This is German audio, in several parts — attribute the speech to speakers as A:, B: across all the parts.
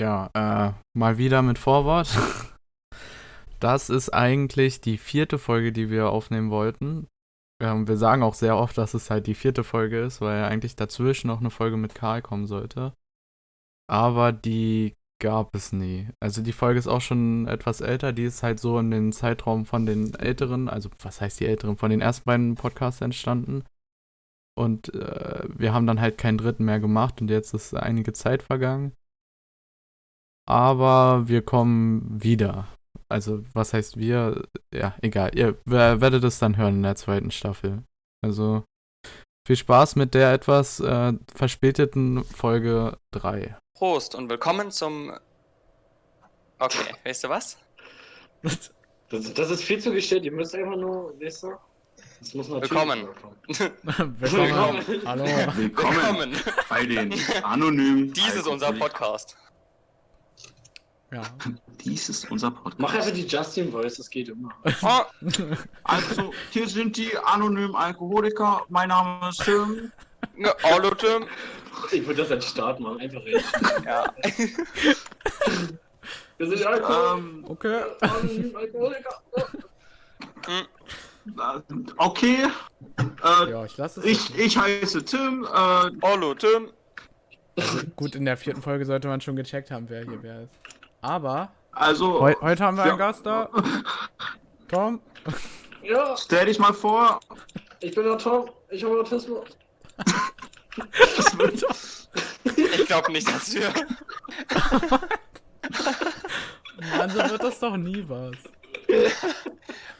A: Ja, äh, mal wieder mit Vorwort. Das ist eigentlich die vierte Folge, die wir aufnehmen wollten. Ähm, wir sagen auch sehr oft, dass es halt die vierte Folge ist, weil eigentlich dazwischen noch eine Folge mit Karl kommen sollte. Aber die gab es nie. Also die Folge ist auch schon etwas älter. Die ist halt so in den Zeitraum von den älteren, also was heißt die älteren, von den ersten beiden Podcasts entstanden. Und äh, wir haben dann halt keinen dritten mehr gemacht und jetzt ist einige Zeit vergangen. Aber wir kommen wieder. Also, was heißt wir? Ja, egal. Ihr werdet es dann hören in der zweiten Staffel. Also, viel Spaß mit der etwas äh, verspäteten Folge 3.
B: Prost und willkommen zum. Okay, weißt du was?
C: Das, das ist viel zu gestellt. Ihr müsst einfach nur, weißt du? Das muss natürlich
B: Willkommen.
A: Willkommen.
C: Willkommen.
A: Hallo.
D: Willkommen
B: Willkommen.
D: bei den anonymen.
B: Dies ist unser Podcast.
A: Ja.
D: Dies ist unser Podcast.
C: Mach einfach die Justin Voice, das geht immer.
B: Oh,
D: Also, hier sind die anonymen Alkoholiker. Mein Name ist Tim.
B: ne, hallo Tim.
C: Ich würde das als Start machen, einfach recht.
B: Ja.
C: Wir sind Alkohol
D: Ähm,
A: Okay.
C: Alkoholiker.
B: Hm,
D: okay. Äh,
A: Ja, ich lasse es.
D: ich, ich heiße Tim. Äh,
B: Hallo Tim.
A: Also, gut, in der vierten Folge sollte man schon gecheckt haben, wer hier wer ist. Aber
D: also,
A: heu heute haben wir
D: Ja.
A: einen Gast da. Tom.
C: Ja,
D: stell dich mal vor.
C: ich bin der Tom. Ich habe Autismus.
B: Ich glaube nicht, dass wir.
A: Mann, so wird das doch nie was.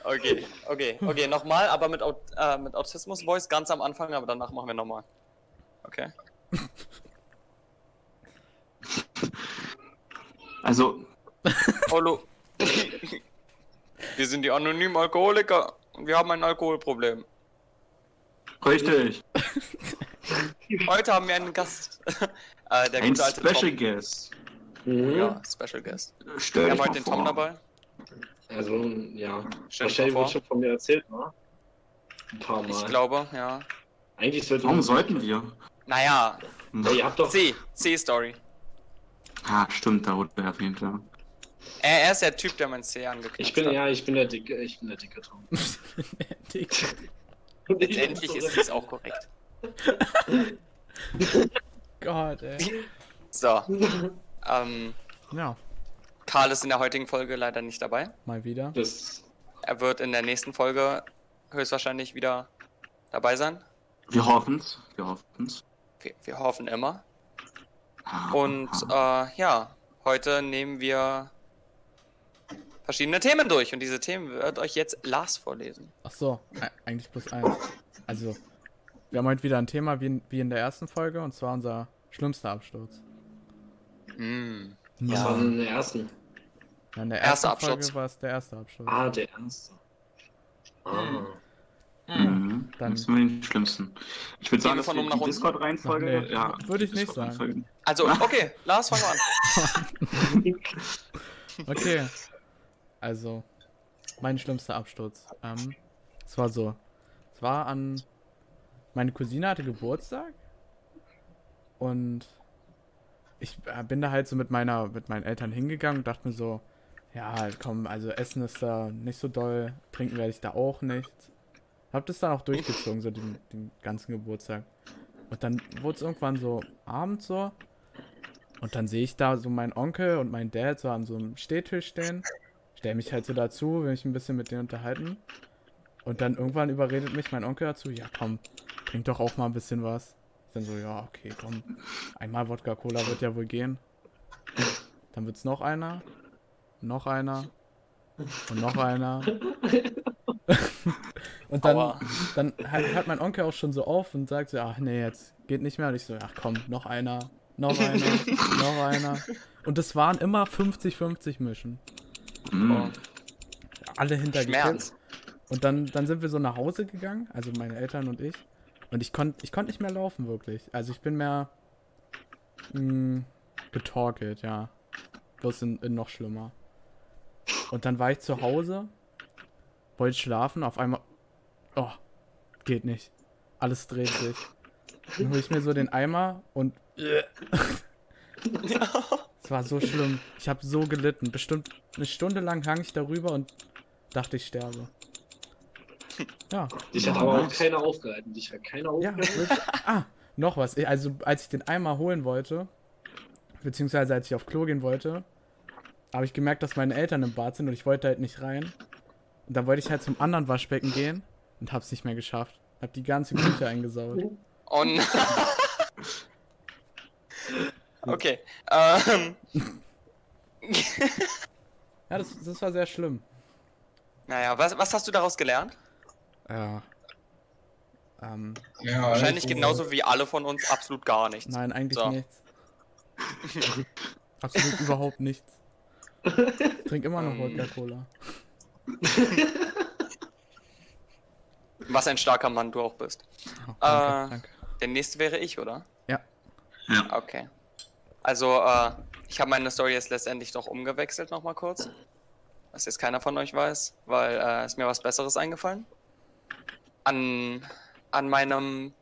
B: Okay, okay, okay, nochmal, aber mit, Aut äh, mit Autismus-Voice ganz am Anfang, aber danach machen wir nochmal. Okay.
D: Also,
B: Hallo. Wir sind die anonymen Alkoholiker und wir haben ein Alkoholproblem.
D: richtig.
B: Heute haben wir einen Gast. äh, der
D: Ein
B: gute alte
D: Special
B: Tom.
D: Guest.
C: Mhm.
B: Ja, Special Guest.
D: Stell
B: Wir haben heute den
D: vor.
B: Tom dabei.
C: Also, ja.
B: Stell
C: Wahrscheinlich
B: vor.
C: schon von mir erzählt, ne? Ein paar Mal.
B: Ich glaube, ja.
C: Eigentlich sollte
D: Warum sollten wir?
B: Naja,
C: Ja, ihr habt doch.
B: C. C-Story.
D: Ah, stimmt, da wurde er auf jeden Fall.
B: Er, er ist der Typ, der mein C angeknüpft
C: Ich bin,
B: hat.
C: ja, ich bin der dicke, ich bin der dicke Tom.
B: Letztendlich ist dies auch korrekt.
A: Gott, ey.
B: So. Ähm,
A: Ja,
B: Karl ist in der heutigen Folge leider nicht dabei.
A: mal wieder.
C: Das,
B: Er wird in der nächsten Folge höchstwahrscheinlich wieder dabei sein.
D: Wir hoffen's. Wir hoffen's.
B: Wir, wir hoffen immer.
D: Ah,
B: Und äh, ja, heute nehmen wir verschiedene Themen durch und diese Themen wird euch jetzt Lars vorlesen.
A: Ach so, e- eigentlich plus eins. Also, wir haben heute wieder ein Thema wie in, wie in der ersten Folge und zwar unser schlimmster Absturz.
B: Hm.
C: was
B: Ja.
C: war denn in der ersten?
A: Ja, in der
B: Erster
A: ersten Folge
B: Absturz.
A: war es der erste Absturz.
C: Ah, der erste. Ah.
D: Mhm.
A: Dann-
D: Das sind wir den schlimmsten. Ich würde sagen, dass wir
B: nach
D: die? Discord-Reihenfolge.
A: Nee,
D: ja,
A: würde ich nicht
D: Discord-Reihenfolge.
B: Also, okay, Lars, fangen wir an.
A: Okay. Also, mein schlimmster Absturz. Ähm, es war so. Es war an. Meine Cousine hatte Geburtstag. Und ich äh, bin da halt so mit meiner, mit meinen Eltern hingegangen und dachte mir so, ja, komm, also Essen ist da nicht so doll, trinken werde ich da auch nicht. Hab das dann auch durchgezogen, so den, den ganzen Geburtstag. Und dann wurde es irgendwann so abends so. Und dann sehe ich da so meinen Onkel und meinen Dad so an so einem Stehtisch stehen. Stell mich halt so dazu, will mich ein bisschen mit denen unterhalten. Und dann irgendwann überredet mich mein Onkel dazu, ja komm, trink doch auch mal ein bisschen was. Ich dann so, ja, okay, komm. Einmal Wodka Cola wird ja wohl gehen. Dann wird's noch einer. Noch einer. Und noch einer. Und dann,
B: Aua.
A: dann hört hört mein Onkel auch schon so auf und sagt so, ach nee, jetzt geht nicht mehr. Und ich so, ach komm, noch einer, noch einer, noch einer. Und das waren immer 50-50 Mischen.
D: Mhm.
A: Alle hinter
B: Schmerz.
A: Und dann, dann sind wir so nach Hause gegangen, also meine Eltern und ich. Und ich konnte ich konnt nicht mehr laufen, wirklich. Also ich bin mehr mh, getorkelt, ja. Bloß in, in noch schlimmer. Und dann war ich zu Hause, wollte schlafen, auf einmal. Oh, geht nicht. Alles dreht sich. Dann hole ich mir so den Eimer und. Es war so schlimm. Ich habe so gelitten. Bestimmt eine Stunde lang hang ich darüber und dachte, ich sterbe. Ja,
C: Dich hat aber auch keiner aufgehalten. Dich hat keiner
A: ja.
C: aufgehalten.
A: wirklich. Ah, noch was. Also, als ich den Eimer holen wollte, beziehungsweise als ich auf Klo gehen wollte, habe ich gemerkt, dass meine Eltern im Bad sind und ich wollte halt nicht rein. Und dann wollte ich halt zum anderen Waschbecken gehen und hab's nicht mehr geschafft. Hab die ganze Küche eingesaut.
B: Und. okay. Ähm,
A: Ja, das, das war sehr schlimm.
B: naja, was, was hast du daraus gelernt?
A: Ja. Ähm,
E: Ja,
B: Wahrscheinlich
E: also,
B: genauso wie alle von uns absolut gar nichts.
A: nein, eigentlich
B: So.
A: nichts. Absolut überhaupt nichts. Ich trink immer noch. Wodka Cola.
B: Was ein starker Mann du auch bist.
A: Oh, danke,
B: Äh,
A: danke.
B: Der nächste wäre ich, oder?
A: Ja.
D: Ja.
B: Okay. Also, äh, ich habe meine Story jetzt letztendlich doch umgewechselt nochmal kurz. Was jetzt keiner von euch weiß, weil äh, ist mir was Besseres eingefallen. An, an meinem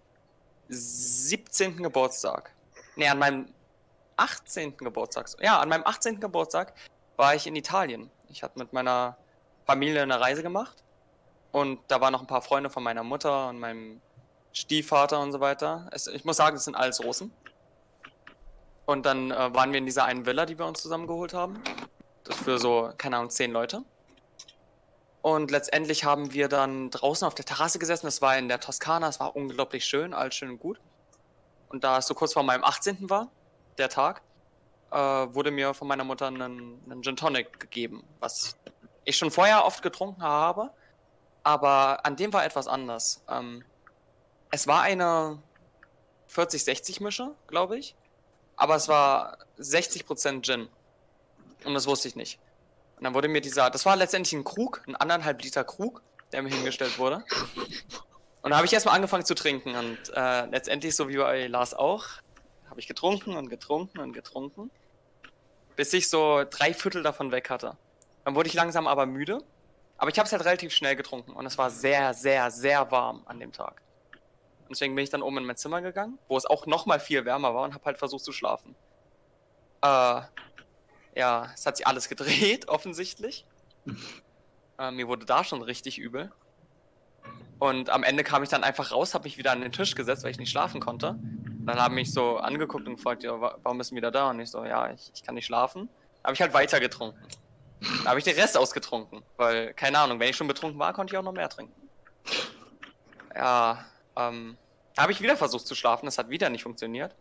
B: 17. Geburtstag. Nee, an meinem 18. Geburtstag. Ja, an meinem 18. Geburtstag war ich in Italien. Ich hatte mit meiner Familie eine Reise gemacht. Und da waren noch ein paar Freunde von meiner Mutter und meinem Stiefvater und so weiter. Es, ich muss sagen, es sind alles Russen. Und dann äh, waren wir in dieser einen Villa, die wir uns zusammengeholt haben. Das für so, keine Ahnung, zehn Leute. Und letztendlich haben wir dann draußen auf der Terrasse gesessen. Das war in der Toskana. Es war unglaublich schön, alles schön und gut. Und da es so kurz vor meinem 18. war, der Tag, äh, wurde mir von meiner Mutter einen, einen Gin Tonic gegeben, was ich schon vorher oft getrunken habe. Aber an dem war etwas anders. Ähm, es war eine 40-60 Mische, glaube ich. Aber es war 60% Gin. Und das wusste ich nicht. Und dann wurde mir dieser, das war letztendlich ein Krug, ein anderthalb Liter Krug, der mir hingestellt wurde. Und da habe ich erstmal angefangen zu trinken. Und äh, letztendlich, so wie bei Lars auch, habe ich getrunken und getrunken und getrunken. Bis ich so drei Viertel davon weg hatte. Dann wurde ich langsam aber müde. Aber ich habe es halt relativ schnell getrunken. Und es war sehr, sehr, sehr warm an dem Tag. Und deswegen bin ich dann oben in mein Zimmer gegangen, wo es auch noch mal viel wärmer war und habe halt versucht zu schlafen. Äh, ja, es hat sich alles gedreht, offensichtlich. äh, mir wurde da schon richtig übel. Und am Ende kam ich dann einfach raus, habe mich wieder an den Tisch gesetzt, weil ich nicht schlafen konnte. Und dann haben mich so angeguckt und gefragt, ja, wa- warum bist du wieder da? Und ich so, ja, ich, ich kann nicht schlafen. Habe ich halt weiter getrunken. Da habe ich den Rest ausgetrunken, weil, keine Ahnung, wenn ich schon betrunken war, konnte ich auch noch mehr trinken. Ja, ähm, da habe ich wieder versucht zu schlafen, das hat wieder nicht funktioniert.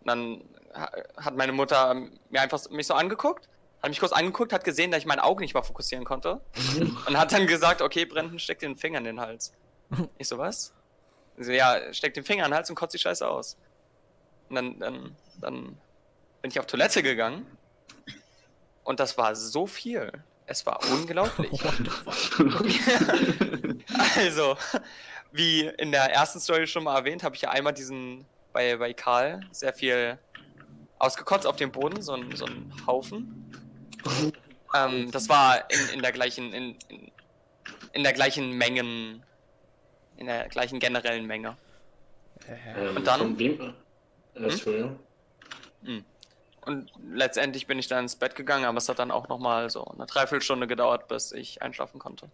B: Und dann ha- hat meine Mutter mir einfach so- mich so angeguckt, hat mich kurz angeguckt, hat gesehen, dass ich mein Auge nicht mal fokussieren konnte und hat dann gesagt, okay, Brendan, steck den Finger in den Hals. Ich so, was? Sie so, ja, steck den Finger in den Hals und kotzt die Scheiße aus. Und dann, dann, dann bin ich auf Toilette gegangen und das war so viel. Es war unglaublich. also, wie in der ersten Story schon mal erwähnt, habe ich ja einmal diesen bei, bei Karl sehr viel ausgekotzt auf dem Boden, so ein, so ein Haufen. Ähm, das war in, in der gleichen, in, in, in der gleichen Mengen, in der gleichen generellen Menge.
C: Ähm,
B: Und dann?
C: Von wem? Äh, Entschuldigung.
B: Und letztendlich bin ich dann ins Bett gegangen, aber es hat dann auch nochmal so eine Dreiviertelstunde gedauert, bis ich einschlafen konnte.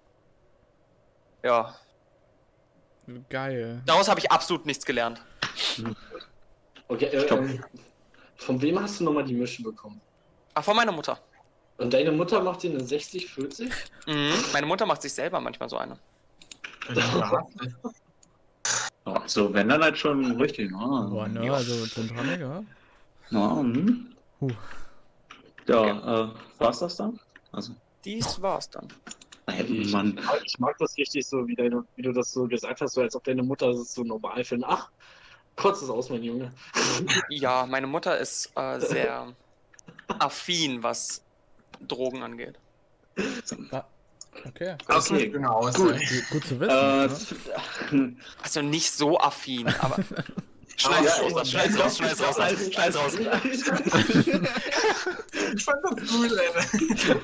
B: Ja,
A: Geil.
B: daraus habe ich absolut nichts gelernt.
C: Okay, äh,
D: Stopp.
C: ähm, von wem hast du nochmal die Mische bekommen?
B: Ach, von meiner Mutter.
C: Und deine Mutter macht dir eine 60, 40?
B: Mhm. Meine Mutter macht sich selber manchmal so eine.
D: Ja, so, wenn dann halt schon richtig. Ne?
A: Boah, ne, also Gin Tonic, ja?
D: Hm.
A: Huh.
D: ja
B: Okay.
D: äh, war's das dann? Also,
B: Dies war's dann.
D: ey, Mann.
C: Ich mag das richtig so, wie, deine, wie du das so gesagt hast, so als ob deine Mutter das so normal findet. Ach, kotz es aus, mein Junge.
B: Ja, meine Mutter ist äh, sehr affin, was Drogen angeht.
A: Okay.
E: Das
D: Okay,
E: nicht genau.
D: Gut,
A: gut zu wissen.
D: Äh,
A: ne?
B: Also nicht so affin, aber. Schneid es raus, schneid raus, schneid raus, schneid raus.
E: Ich fand das gut, Alter.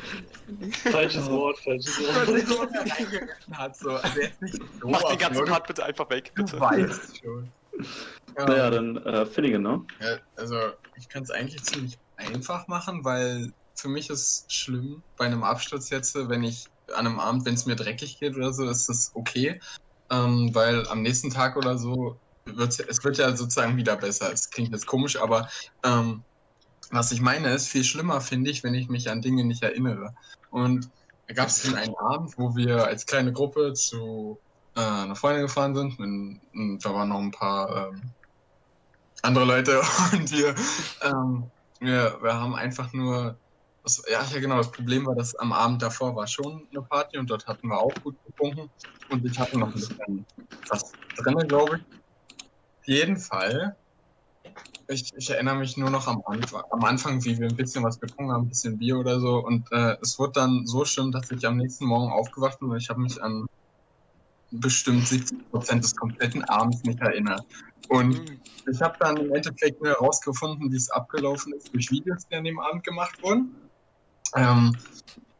C: falsches Wort, falsches Wort.
E: hat, so. Also so.
B: Mach den ganzen Part bitte einfach weg,
E: Du
B: bitte.
E: weißt schon.
D: naja, dann äh, Finnegan, ne?
E: Ja, also, ich kann es eigentlich ziemlich
F: einfach machen, weil für mich ist schlimm bei einem Absturz jetzt, wenn ich an einem Abend, wenn es mir dreckig geht oder so, ist das okay. Ähm, weil am nächsten Tag oder so wird es wird ja sozusagen wieder besser. Es klingt jetzt komisch, aber ähm, was ich meine ist, viel schlimmer finde ich, wenn ich mich an Dinge nicht erinnere. Und da gab es einen Abend, wo wir als kleine Gruppe zu äh, einer Freundin gefahren sind. Und, und da waren noch ein paar ähm, andere Leute und wir, ähm, wir, wir haben einfach nur. Das, ja, ja, genau. Das Problem war, dass am Abend davor war schon eine Party und dort hatten wir auch gut getrunken. Und ich hatte noch ein bisschen was drin, glaube ich. Jeden Fall. Ich, ich erinnere mich nur noch am Anfang, am Anfang, wie wir ein bisschen was getrunken haben, ein bisschen Bier oder so. Und äh, es wurde dann so schlimm, dass ich am nächsten Morgen aufgewacht bin und ich habe mich an bestimmt 70 Prozent des kompletten Abends nicht erinnert. Und
B: Mhm.
F: ich habe dann im Endeffekt nur herausgefunden, wie es abgelaufen ist durch Videos, die an dem Abend gemacht wurden. Ähm,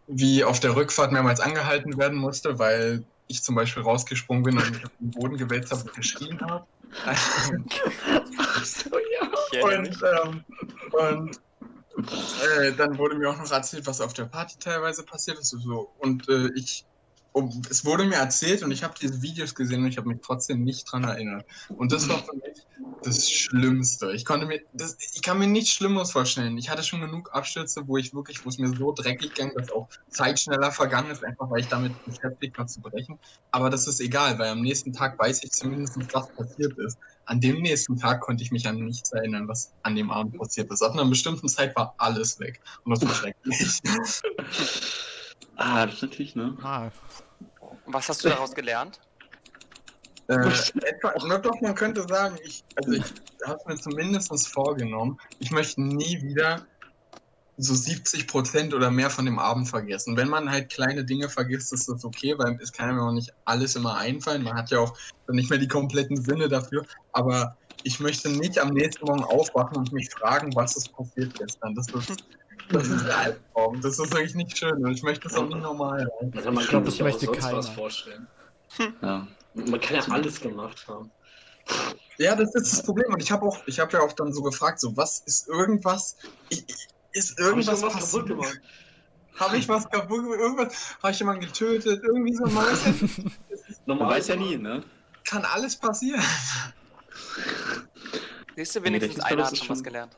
F: wie auf der Rückfahrt mehrmals angehalten werden musste, weil ich zum Beispiel rausgesprungen bin und mich auf den Boden gewälzt habe und geschrien habe.
C: Achso, ja.
B: Ich erinnere
F: Und, ähm, und äh, dann wurde mir auch noch erzählt, was auf der Party teilweise passiert ist. und So. Und äh, ich, um, es wurde mir erzählt und ich habe diese Videos gesehen und ich habe mich trotzdem nicht dran erinnert. Und das war für mich das Schlimmste. Ich konnte mir, das, ich kann mir nichts Schlimmeres vorstellen. Ich hatte schon genug Abstürze, wo ich wirklich, wo es mir so dreckig ging, dass auch Zeit schneller vergangen ist, einfach weil ich damit beschäftigt war zu brechen. Aber das ist egal, weil am nächsten Tag weiß ich zumindest, was passiert ist an dem nächsten Tag konnte ich mich an nichts erinnern, was an dem Abend passiert ist. Ab einer bestimmten Zeit war alles weg. Und das war schrecklich.
G: Ah, das ist natürlich, ne?
A: Ah,
B: Was hast du daraus gelernt?
F: äh, etwa, na doch, man könnte sagen, ich, also ich habe mir zumindest vorgenommen, ich möchte nie wieder so 70 Prozent oder mehr von dem Abend vergessen. Wenn man halt kleine Dinge vergisst, ist das okay, weil es kann ja auch nicht alles immer einfallen. Man hat ja auch nicht mehr die kompletten Sinne dafür. Aber ich möchte nicht am nächsten Morgen aufwachen und mich fragen, was ist passiert gestern. Das ist, das ist der Albtraum. Das ist wirklich nicht schön und ich möchte das auch nicht normal sein.
C: Also man
A: Ich
C: kann
A: glaub,
C: sich
A: das möchte
C: sonst
A: keiner.
C: was vorstellen.
G: Ja.
C: Man kann ja alles gemacht haben.
F: Ja, das ist das Problem. Und ich habe auch, ich habe ja auch dann so gefragt, so was ist irgendwas, ich, ich- ist
C: Hab ich
F: irgendwas
C: was
F: passiert?
C: kaputt gemacht?
F: Habe ich was kaputt gemacht? Irgendwas? Habe ich jemanden getötet? Irgendwie so. Ja,
G: Man
C: Normal
G: weiß ja nie, ne?
F: kann alles passieren.
B: Siehst du, wenigstens einer hat schon- was gelernt.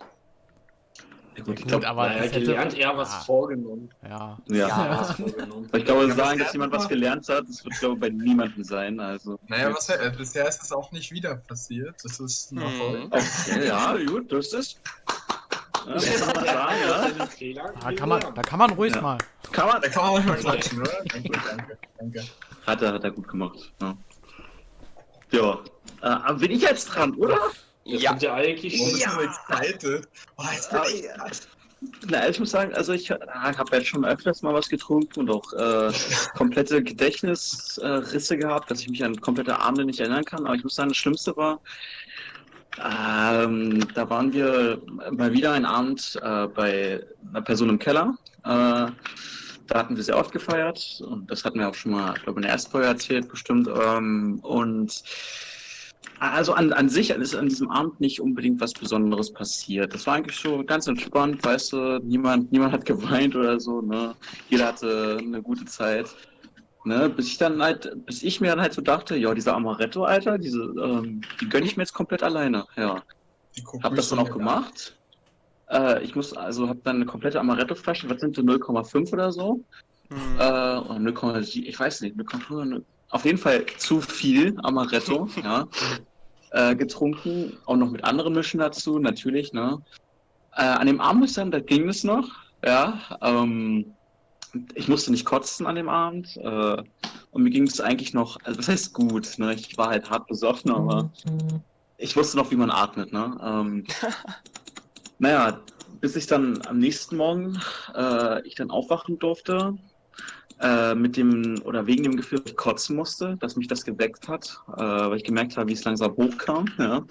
G: Gut, ich
A: gut,
G: glaube,
A: aber
C: naja,
A: hätte...
C: gelernt, eher was
A: Ah,
C: vorgenommen.
A: Ja.
G: ja.
B: Ja.
C: Was vorgenommen.
G: Ich glaube,
F: Ja,
G: sagen, dass jemand was
F: lernt
G: gelernt hat, das wird, glaube ich, bei niemandem sein. Also.
F: Naja, was, äh, bisher ist es auch nicht wieder passiert. Das ist ein
B: Hm.
F: Erfolg.
G: Okay, ja, gut, das ist. Ja, das sagen, ja.
A: Da kann man, da kann man ruhig
G: Ja.
A: mal.
G: Kann man,
F: Da kann man auch mal klatschen, oder? Danke, danke, danke.
G: Hat er, hat er gut gemacht. Ja. Ja. Äh, aber bin ich jetzt dran, oder?
C: Wir
B: Ja.
C: sind ja eigentlich
F: Oh,
G: Ja.
F: excited? Oh, jetzt bin ich.
G: Na, ich muss sagen, also ich, habe jetzt schon öfters mal was getrunken und auch äh, komplette Gedächtnisrisse gehabt, dass ich mich an komplette Abende nicht erinnern kann. Aber ich muss sagen, das Schlimmste war, ähm, da waren wir mal wieder einen Abend äh, bei einer Person im Keller. Äh, da hatten wir sehr oft gefeiert und das hatten wir auch schon mal, ich glaube, in der ersten Folge erzählt, bestimmt. Ähm, und also an, an sich ist an diesem Abend nicht unbedingt was Besonderes passiert. Das war eigentlich so ganz entspannt, weißt du, niemand, niemand hat geweint oder so, ne? Jeder hatte eine gute Zeit. Ne? Bis ich dann halt, bis ich mir dann halt so dachte, ja, dieser Amaretto, Alter, diese, ähm, die gönne ich mir jetzt komplett alleine. Ja. Hab das dann auch gemacht. Äh, ich muss, also hab dann eine komplette Amaretto-Flasche, was sind so 0,5 oder so?
B: Hm.
G: Äh, oder 0,7, ich weiß nicht, 0,5, auf jeden Fall zu viel Amaretto, ja. Äh, getrunken, auch noch mit anderen Mischen dazu, natürlich, ne. Äh, an dem Abend sagen, da ging es noch, ja. Ähm, ich musste nicht kotzen an dem Abend. Äh, und mir ging es eigentlich noch, also was heißt gut, ne? Ich war halt hart besoffen, aber ich wusste noch, wie man atmet, ne? Ähm, naja, bis ich dann am nächsten Morgen äh, ich dann aufwachen durfte, äh, mit dem oder wegen dem Gefühl, dass ich kotzen musste, dass mich das geweckt hat, äh, weil ich gemerkt habe, wie es langsam hochkam. Ja.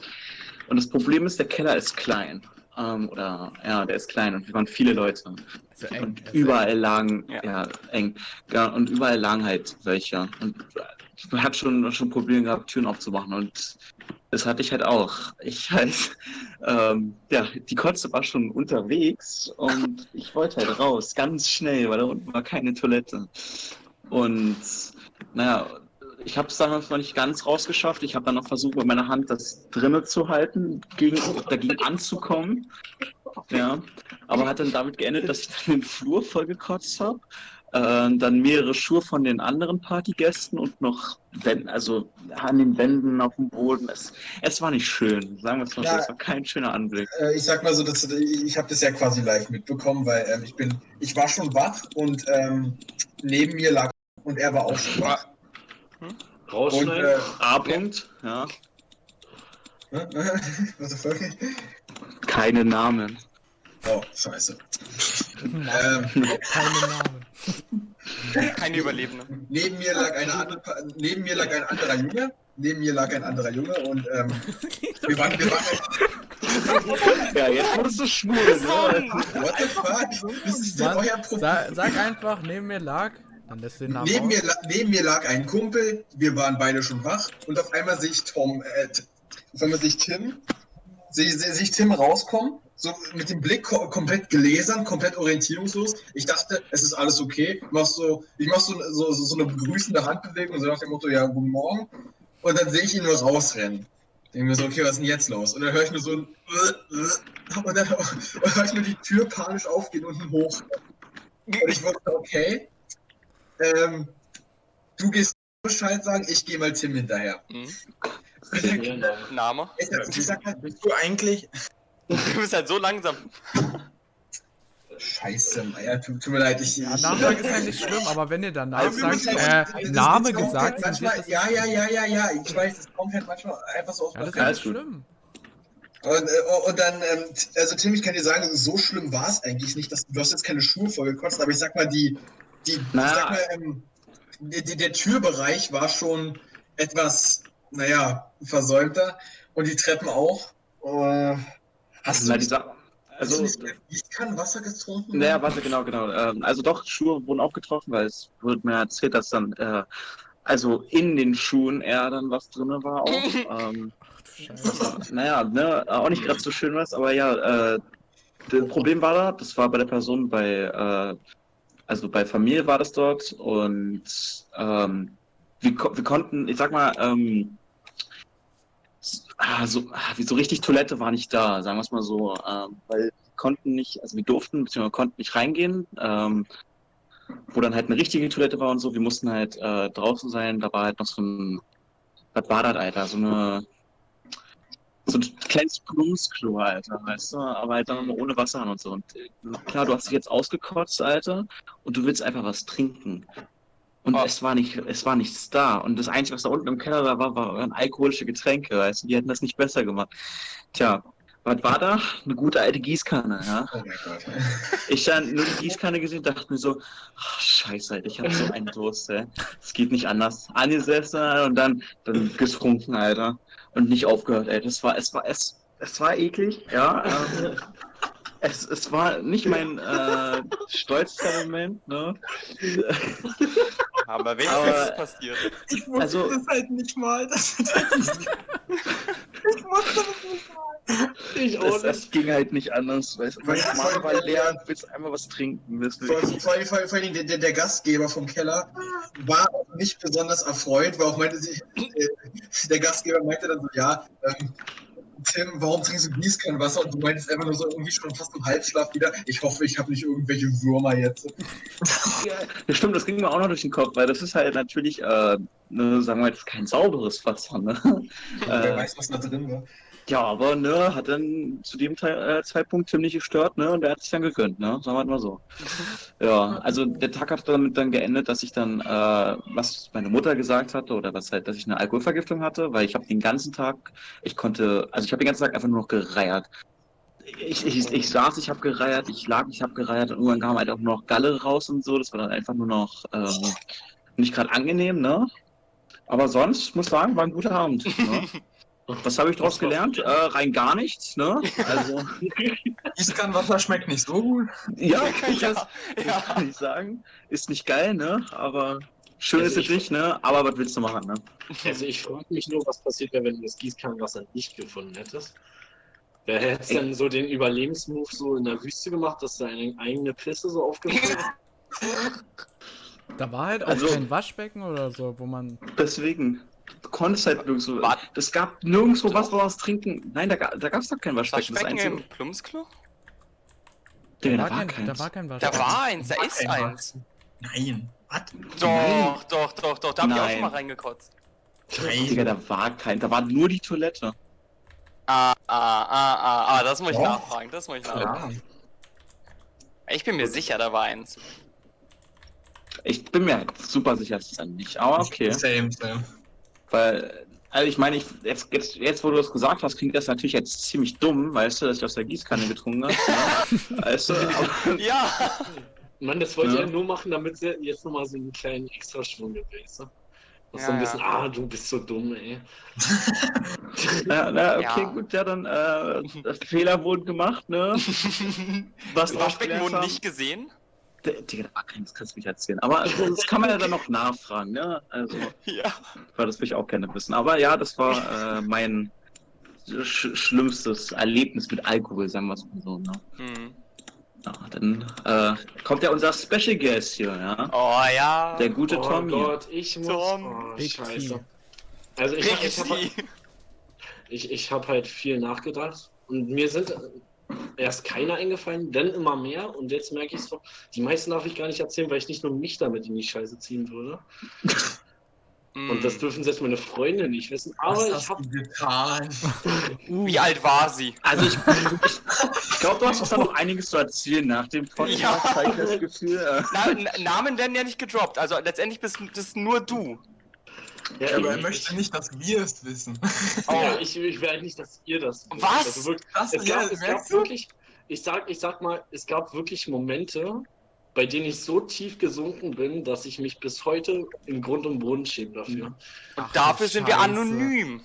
G: Und das Problem ist, der Keller ist klein. Ähm, oder ja, der ist klein und wir waren viele Leute.
A: So eng.
G: Und überall lagen,
B: Ja.
G: ja, eng. Ja, und überall lagen halt welche. Und man hat schon, schon Probleme gehabt, Türen aufzumachen. Und Das hatte ich halt auch. Ich halt, ähm, ja, die Kotze war schon unterwegs und ich wollte halt raus, ganz schnell, weil da unten war keine Toilette. Und naja, ich habe es damals noch nicht ganz rausgeschafft. Ich habe dann noch versucht, mit meiner Hand das drinnen zu halten, gegen, dagegen anzukommen. Ja, aber hat dann damit geendet, dass ich dann den Flur voll gekotzt habe. Äh, dann mehrere Schuhe von den anderen Partygästen und noch Wänden, also an den Wänden auf dem Boden. Es, es war nicht schön, sagen wir es mal so.
F: Ja.
G: Es war kein schöner Anblick.
F: Äh, ich sag mal so, dass, ich habe das ja quasi live mitbekommen, weil ähm, ich bin, ich war schon wach und ähm, neben mir lag und er war auch schon wach. Und
C: Rausschneiden.
F: äh,
G: A-Punkt, ja.
F: was the fuck?
G: Keine Namen.
F: Oh, scheiße. Ähm,
A: Keine Namen.
B: Keine Überlebende.
F: neben mir lag eine andere, neben mir lag ein anderer Junge. Neben mir lag ein anderer Junge und ähm, wir waren, wir waren
G: Ja, jetzt wurdest du schwul, ne?
F: What the fuck? Das ist
A: Mann,
F: euer Problem.
A: Sag, sag einfach, neben mir lag. Dann lässt den Namen
F: Neben mir, neben mir lag ein Kumpel, wir waren beide schon wach und auf einmal sehe ich Tom, äh, auf einmal sehe ich Tim, sehe sehe- sehe ich Tim rauskommen, so mit dem Blick ko komplett gläsern, komplett orientierungslos. Ich dachte, es ist alles okay. Mach so, ich mache so, so, so, so eine begrüßende Handbewegung und so nach dem Motto, ja, guten Morgen. Und dann sehe ich ihn nur rausrennen. Denke mir so, okay, was ist denn jetzt los? Und dann höre ich nur so ein und dann und höre ich nur die Tür panisch aufgehen und ein Hoch. Und ich wusste, okay, ähm, du gehst Bescheid sagen, ich gehe mal Tim hinterher.
B: Mhm. Name?
F: Ich, ich sag halt,
D: Bist du eigentlich.
B: Du bist halt so langsam.
F: Scheiße, Meier, tut, tut mir leid, ich.
A: Ja, Name ist ja nicht schlimm, aber wenn ihr danach
F: Also,
A: sagt,
F: das-
A: äh,
F: das-
A: Name
F: das
A: gesagt,
F: halt
A: dann
F: manchmal,
A: das,
F: ja, ja, ja, ja, ja, ich weiß, es kommt halt manchmal einfach so aus
A: ja, das ist
G: gut.
A: schlimm.
F: Und, äh, und dann, ähm, also Tim, ich kann dir sagen, so schlimm war es eigentlich nicht. Dass, du hast jetzt keine Schuhe vollgekotzt, aber ich sag mal, die, die,
G: Na.
F: ich sag mal, ähm, der, der- der Türbereich war schon etwas, naja, versäumter. Und die Treppen auch. Äh, hast du
G: die
F: nicht,
G: Sache. Also,
F: nicht Gießkannen Wasser getrunken?
G: naja, warte, genau, genau. Ähm, also doch, Schuhe wurden auch getroffen, weil es wurde mir erzählt, dass dann, äh, also in den Schuhen eher dann was drin war auch. ähm,
A: Scheiße.
G: naja, ne, auch nicht gerade so schön was, aber ja, äh, das Problem war da, das war bei der Person bei, äh, also bei Familie war das dort und ähm, wir, wir konnten, ich sag mal, ähm, ah, so, ah, wie so richtig Toilette war nicht da, sagen wir es mal so, ähm, weil wir konnten nicht, also wir durften, beziehungsweise konnten nicht reingehen, ähm, wo dann halt eine richtige Toilette war und so, wir mussten halt äh, draußen sein, da war halt noch so ein, was war das, Alter, so eine, so ein kleines Plumpsklo, Alter, weißt du, aber halt dann ohne Wasser und so. Und äh, klar, du hast dich jetzt ausgekotzt, Alter, und du willst einfach was trinken. Und
B: Ah.
G: es war nicht, es war nichts da. Und das Einzige, was da unten im Keller da war, waren alkoholische Getränke, weißt du, die hätten das nicht besser gemacht. Tja, was war da? Eine gute alte Gießkanne, ja.
F: Oh mein Gott.
G: Ich dann nur die Gießkanne gesehen, dachte mir so, ach, scheiße, ich hab so einen Durst, ey. Es geht nicht anders. Angesetzt Alter, und dann, dann getrunken, Alter. Und nicht aufgehört, ey. Das war, es war, es, es war eklig, ja. Ähm, es, es war nicht mein äh, stolzster Moment, ne?
B: Aber wenigstens
G: Aber-
B: ist es passiert.
D: Ich wusste
G: Also-
D: das halt nicht mal. Das, ich wusste das nicht mal.
C: Ich auch
G: Das, das ging halt nicht anders, weißt du. Mein
F: Ja,
G: Magen war leer und willst einfach was trinken. Willst
F: Vor, vor, allem- vor, allem- vor allem der, der, der Gastgeber vom Keller war auch nicht besonders erfreut, weil auch meinte sich, äh, der Gastgeber meinte dann so, ja, ähm, warum trinkst du Gießkannenwasser? Und du meintest einfach nur so irgendwie schon fast im Halbschlaf wieder, ich hoffe, ich habe nicht irgendwelche Würmer jetzt.
G: Ja, stimmt, das ging mir auch noch durch den Kopf, weil das ist halt natürlich, äh, ne, sagen wir jetzt, kein sauberes Wasser, ne?
F: Wer
G: äh,
F: weiß, was da drin war.
G: Ja, aber ne, hat dann zu dem Teil, äh, Zeitpunkt ziemlich gestört, ne? Und der hat sich dann gegönnt, ne? Sagen wir mal so. Ja, also der Tag hat damit dann geendet, dass ich dann, äh, was meine Mutter gesagt hatte, oder was halt, dass ich eine Alkoholvergiftung hatte, weil ich habe den ganzen Tag, ich konnte, also ich habe den ganzen Tag einfach nur noch gereiert. Ich, ich, ich saß, ich habe gereiert, ich lag, ich habe gereiert und irgendwann kam halt auch nur noch Galle raus und so. Das war dann einfach nur noch ähm, nicht gerade angenehm, ne? Aber sonst, ich muss sagen, war ein guter Abend. Ne? Was habe ich daraus gelernt? Äh, rein gar nichts, ne? Also,
D: Gießkannenwasser schmeckt nicht so gut.
G: ja,
B: Ja,
G: das, das
B: ja.
G: kann ich sagen. Ist nicht geil, ne? Aber Schön
C: Also
G: ist es
C: ich-
G: nicht, ne? Aber was willst du machen, ne?
C: Also ich frage mich nur, was passiert wäre, wenn du das Gießkannenwasser nicht gefunden hättest. Wer hätte
G: Ey.
C: dann so den Überlebensmove so in der Wüste gemacht, dass deine eigene Pisse so aufgefangen hat?
A: Da war halt auch
G: Also-
A: kein Waschbecken oder so, wo man.
G: Deswegen. Du konntest halt nirgendwo. Es gab nirgendwo was, was trinken. Nein, da, da gab es doch kein Waschbecken. Das
B: Waschbecken
G: einzige.
B: im Plumpsklo?
A: Da,
G: da war
A: kein,
G: keins.
A: da war kein
B: Da
A: Waschbecken.
B: war eins, da
E: War
B: ist eins.
E: Nein. Was?
B: Doch, doch, doch, doch, da hab ich auch
G: Nein.
B: schon mal reingekotzt.
G: Digga, da war kein. Da war nur die Toilette.
B: Ah, ah, ah, ah, ah, das muss ich
E: Doch.
B: nachfragen, das muss ich nachfragen.
E: Ja.
B: Ich bin mir sicher, da war eins.
G: Ich bin mir halt super sicher, dass es dann nicht. Aber okay.
E: Same, same.
G: Weil, also ich meine, ich, jetzt, jetzt, jetzt, wo du das gesagt hast, klingt das natürlich jetzt ziemlich dumm, weißt du, dass ich aus der Gießkanne getrunken habe. Ne? weißt du, aber,
B: Ja!
C: Mann, das wollte
G: Ja.
C: er nur machen, damit sie jetzt nochmal so einen kleinen Extraschwung gibt, weißt du? Und so
B: Ja,
C: ein bisschen,
B: ja.
C: ah, du bist so dumm, ey.
G: na, na, okay,
B: Ja.
G: gut, ja, dann äh, Fehler wurden gemacht, ne? Was gelernt
B: wurden
G: haben.
B: nicht gesehen?
G: Digga, da war kein, das kannst du mich erzählen. Aber das kann man ja dann noch nachfragen, ne? Also,
B: Ja.
G: weil das will ich auch gerne wissen. Aber ja, das war äh, mein sch schlimmstes Erlebnis mit Alkohol, sagen wir es mal so, ne?
B: Hm.
G: Ja, dann äh, kommt ja unser Special Guest hier, ja?
B: Oh ja.
G: Der gute
C: oh
G: Tom hier.
C: Gott, ich muss.
B: Tom.
C: Oh, scheiße. Also ich, ich habe
B: Pixie.
C: ich, ich hab halt viel nachgedacht und mir sind erst keiner eingefallen, dann immer mehr und jetzt merke ich so, die meisten darf ich gar nicht erzählen, weil ich nicht nur mich damit in die Scheiße ziehen würde. Und das dürfen selbst meine Freunde nicht wissen. Aber
E: Was
C: ich
E: hast
C: habe
E: du getan?
B: Wie alt war sie?
G: Also ich, ich, ich glaube, du hast doch noch einiges zu erzählen nach dem Podcast,
B: Ja.
G: ich das Gefühl. Äh,
B: Na, Namen werden ja nicht gedroppt, also letztendlich bist das nur du.
C: Ja,
E: Aber er
C: ich-
E: möchte nicht, dass wir es wissen.
B: Oh.
C: Ja, ich, ich will halt nicht, dass ihr das. wisst.
B: Was?
C: Also wirklich,
E: Krass,
C: es
E: ja,
C: gab, es gab
E: merkst du?
C: wirklich, ich sag, ich sag mal, es gab wirklich Momente, bei denen ich so tief gesunken bin, dass ich mich bis heute im Grund und Boden schäme dafür.
B: Und
A: Ach,
B: dafür sind wir
A: Scheiße.
B: anonym.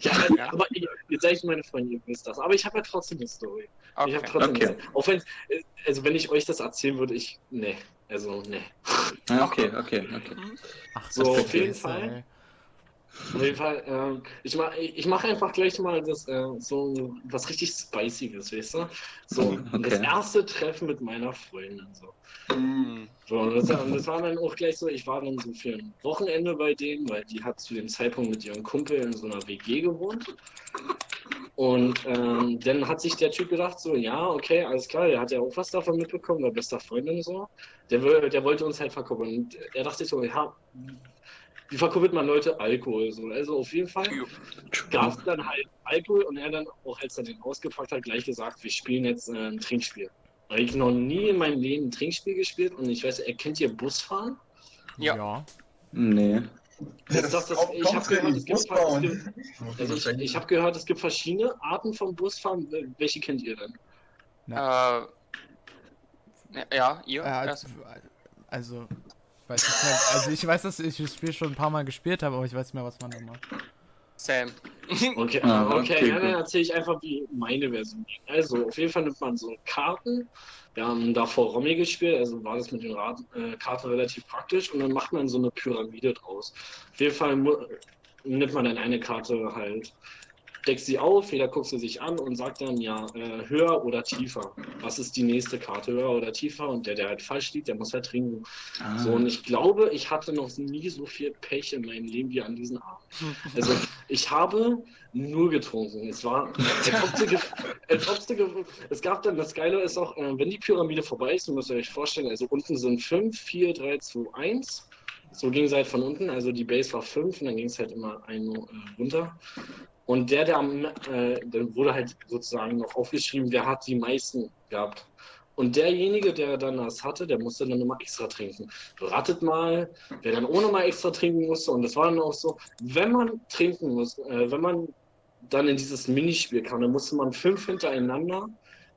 C: Ja, aber ihr, ihr seid meine Freunde, ihr wisst das. Aber ich habe ja trotzdem eine Story. Ich
B: Okay.
C: habe trotzdem
G: Okay.
C: eine Story. Auch wenn, äh, also wenn ich euch das erzählen würde, ich, nee, also nee.
G: ja, okay, okay, okay.
A: Ach,
C: So, auf jeden Fall.
A: ey.
C: Auf jeden Fall, ähm, ich mache ich mach einfach gleich mal das, äh, so was richtig Spiciges, weißt du? So,
G: Okay.
C: das erste Treffen mit meiner Freundin. So.
B: Hm.
C: So, und das, das war dann auch gleich so, ich war dann so für ein Wochenende bei denen, weil die hat zu dem Zeitpunkt mit ihrem Kumpel in so einer WG gewohnt. Und ähm, dann hat sich der Typ gedacht, so, ja, okay, alles klar, der hat ja auch was davon mitbekommen, der bester Freundin so. Der, will- der wollte uns halt verkuppeln. Und er dachte so, ja, wie verkuppelt man Leute Alkohol? So. Also auf jeden Fall gab es dann halt Alkohol und er dann auch, als er den ausgepackt hat, gleich gesagt, wir spielen jetzt äh, ein Trinkspiel. Weil ich noch nie in meinem Leben ein Trinkspiel gespielt und ich weiß, er kennt ihr Busfahren?
B: Ja.
A: ja.
G: Nee.
C: Das, das, das, ich habe gehört, es gibt, also ich, ich hab gehört, es gibt verschiedene Arten von Busfahren. Welche kennt ihr denn?
B: Äh, ja, ja, ihr?
A: Äh, also, weiß nicht mehr, also ich weiß, dass ich das Spiel schon ein paar Mal gespielt habe, aber ich weiß nicht mehr, was man da macht.
B: Sam.
C: Okay,
G: Ah,
C: okay,
G: okay,
C: ja, dann erzähle ich einfach, wie meine Version ging. Also, auf jeden Fall nimmt man so Karten. Wir haben davor Romy gespielt, also war das mit den Rat, äh, Karten relativ praktisch und dann macht man so eine Pyramide draus. Auf jeden Fall nimmt man dann eine Karte halt, deckt sie auf, jeder guckt sie sich an und sagt dann, ja, äh, höher oder tiefer. Was ist die nächste Karte, höher oder tiefer? Und der, der halt falsch liegt, der muss halt trinken.
G: Ah.
C: So, und ich glaube, ich hatte noch nie so viel Pech in meinem Leben wie an diesem Abend. Also, ich habe nur getrunken. Es war, als ob sie ge- es gab dann, das Geile ist auch, äh, wenn die Pyramide vorbei ist, müsst ihr euch vorstellen, also unten sind 5, 4, 3, 2, 1. So ging es halt von unten, also die Base war 5 und dann ging es halt immer ein äh, runter. Und der, der am, äh, dann wurde halt sozusagen noch aufgeschrieben, wer hat die meisten gehabt. Und derjenige, der dann das hatte, der musste dann immer extra trinken. Ratet mal, wer dann ohne mal extra trinken musste. Und das war dann auch so, wenn man trinken muss, äh, wenn man dann in dieses Minispiel kam, dann musste man fünf hintereinander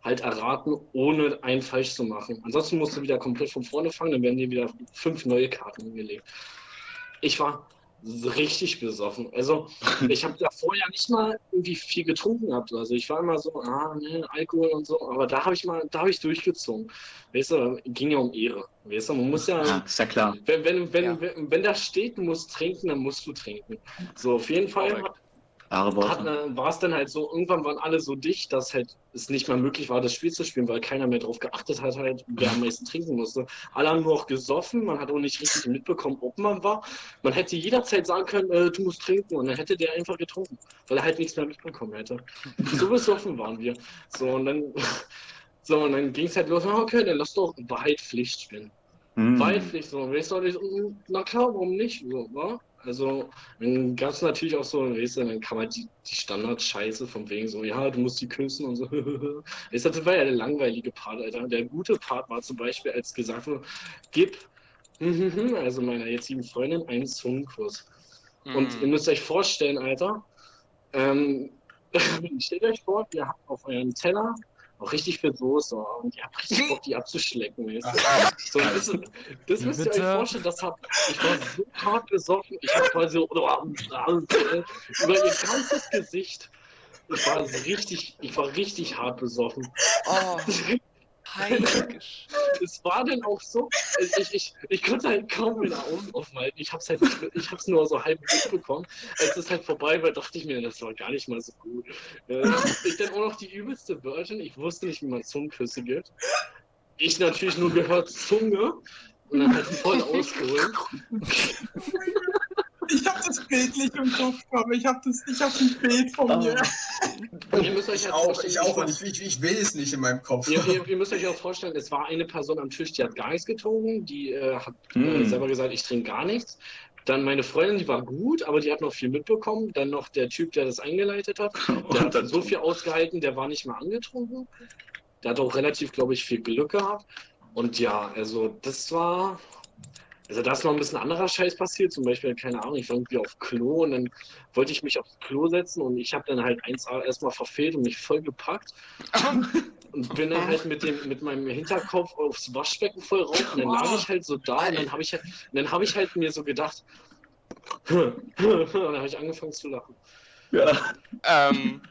C: halt erraten, ohne einen falsch zu machen. Ansonsten musst du wieder komplett von vorne fangen, dann werden dir wieder fünf neue Karten hingelegt. Ich war richtig besoffen. Also, ich habe davor ja nicht mal irgendwie viel getrunken gehabt. Also, ich war immer so, ah, ne, Alkohol und so. Aber da habe ich mal, da habe ich durchgezogen. Weißt du, ging ja um Ehre. Weißt du, man muss ja,
G: Ja, ist ja klar.
C: wenn, wenn, wenn,
B: Ja.
C: wenn, wenn da steht, du musst trinken, dann musst du trinken. So, auf jeden Fall Äh, war es dann halt so, irgendwann waren alle so dicht, dass halt es nicht mehr möglich war, das Spiel zu spielen, weil keiner mehr drauf geachtet hat, halt, wer am meisten trinken musste. Alle haben nur auch gesoffen, man hat auch nicht richtig mitbekommen, ob man war. Man hätte jederzeit sagen können, äh, du musst trinken, und dann hätte der einfach getrunken, weil er halt nichts mehr mitbekommen hätte. So besoffen waren wir. So, und dann, so, und dann ging es halt los, ah, okay, dann lass doch Wahrheit Pflicht spielen.
G: Hm.
C: Weitlich so. Weißt du, mm, na klar, warum nicht? So, wa? Also, dann gab es natürlich auch so, weißt du, dann kann man die, die Standard-Scheiße von wegen so, ja, du musst die küssen und so. weißt du, das war ja der langweilige Part, Alter. Der gute Part war zum Beispiel, als gesagt wurde, gib, also meiner jetzigen Freundin, einen Zungenkuss. Und ihr
B: Mhm.
C: müsst euch vorstellen, Alter, ähm, stellt euch vor, ihr habt auf eurem Teller auch richtig viel Soße und ihr habt richtig Bock, die abzuschlecken. Weißt du? So, das, das müsst ihr euch vorstellen, das hab, ich war so hart besoffen, ich habe quasi so, über ihr ganzes Gesicht. Ich war richtig, ich war richtig hart besoffen.
B: Oh, heiliges.
C: Es war dann auch so, ich, ich, ich, ich konnte halt kaum meine Augen aufhalten. Ich hab's halt, ich hab's nur so halb mitbekommen. Als es halt vorbei war, dachte ich mir, das war gar nicht mal so gut. Äh, ich dann auch noch die übelste Virgin. Ich wusste nicht, wie man Zungenküsse gibt. Ich natürlich nur gehört Zunge und dann halt voll ausgeholt.
E: Ich hab das Bild nicht im Kopf, aber ich hab, das, ich hab ein Bild von mir.
C: Und ihr müsst euch
F: Ich
C: halt
F: auch, ich auch, ich, ich, ich will es nicht in meinem Kopf.
C: Ihr, ihr, ihr müsst euch auch vorstellen, es war eine Person am Tisch, die hat gar nichts getrunken, die äh, hat äh,
G: Hm.
C: selber gesagt, ich trinke gar nichts. Dann meine Freundin, die war gut, aber die hat noch viel mitbekommen. Dann noch der Typ, der das eingeleitet hat, der
G: Und
C: hat
G: dann
C: so viel ausgehalten, der war nicht mal angetrunken. Der hat auch relativ, glaube ich, viel Glück gehabt. Und ja, also das war. Also da ist noch ein bisschen anderer Scheiß passiert, zum Beispiel, keine Ahnung, ich war irgendwie auf Klo und dann wollte ich mich aufs Klo setzen und ich habe dann halt 1A erstmal verfehlt und mich voll gepackt und bin dann halt mit dem mit meinem Hinterkopf aufs Waschbecken voll rauf und dann lag ich halt so da und dann habe ich halt dann habe ich halt mir so gedacht und dann habe ich angefangen zu lachen.
G: Ja.
B: Ähm,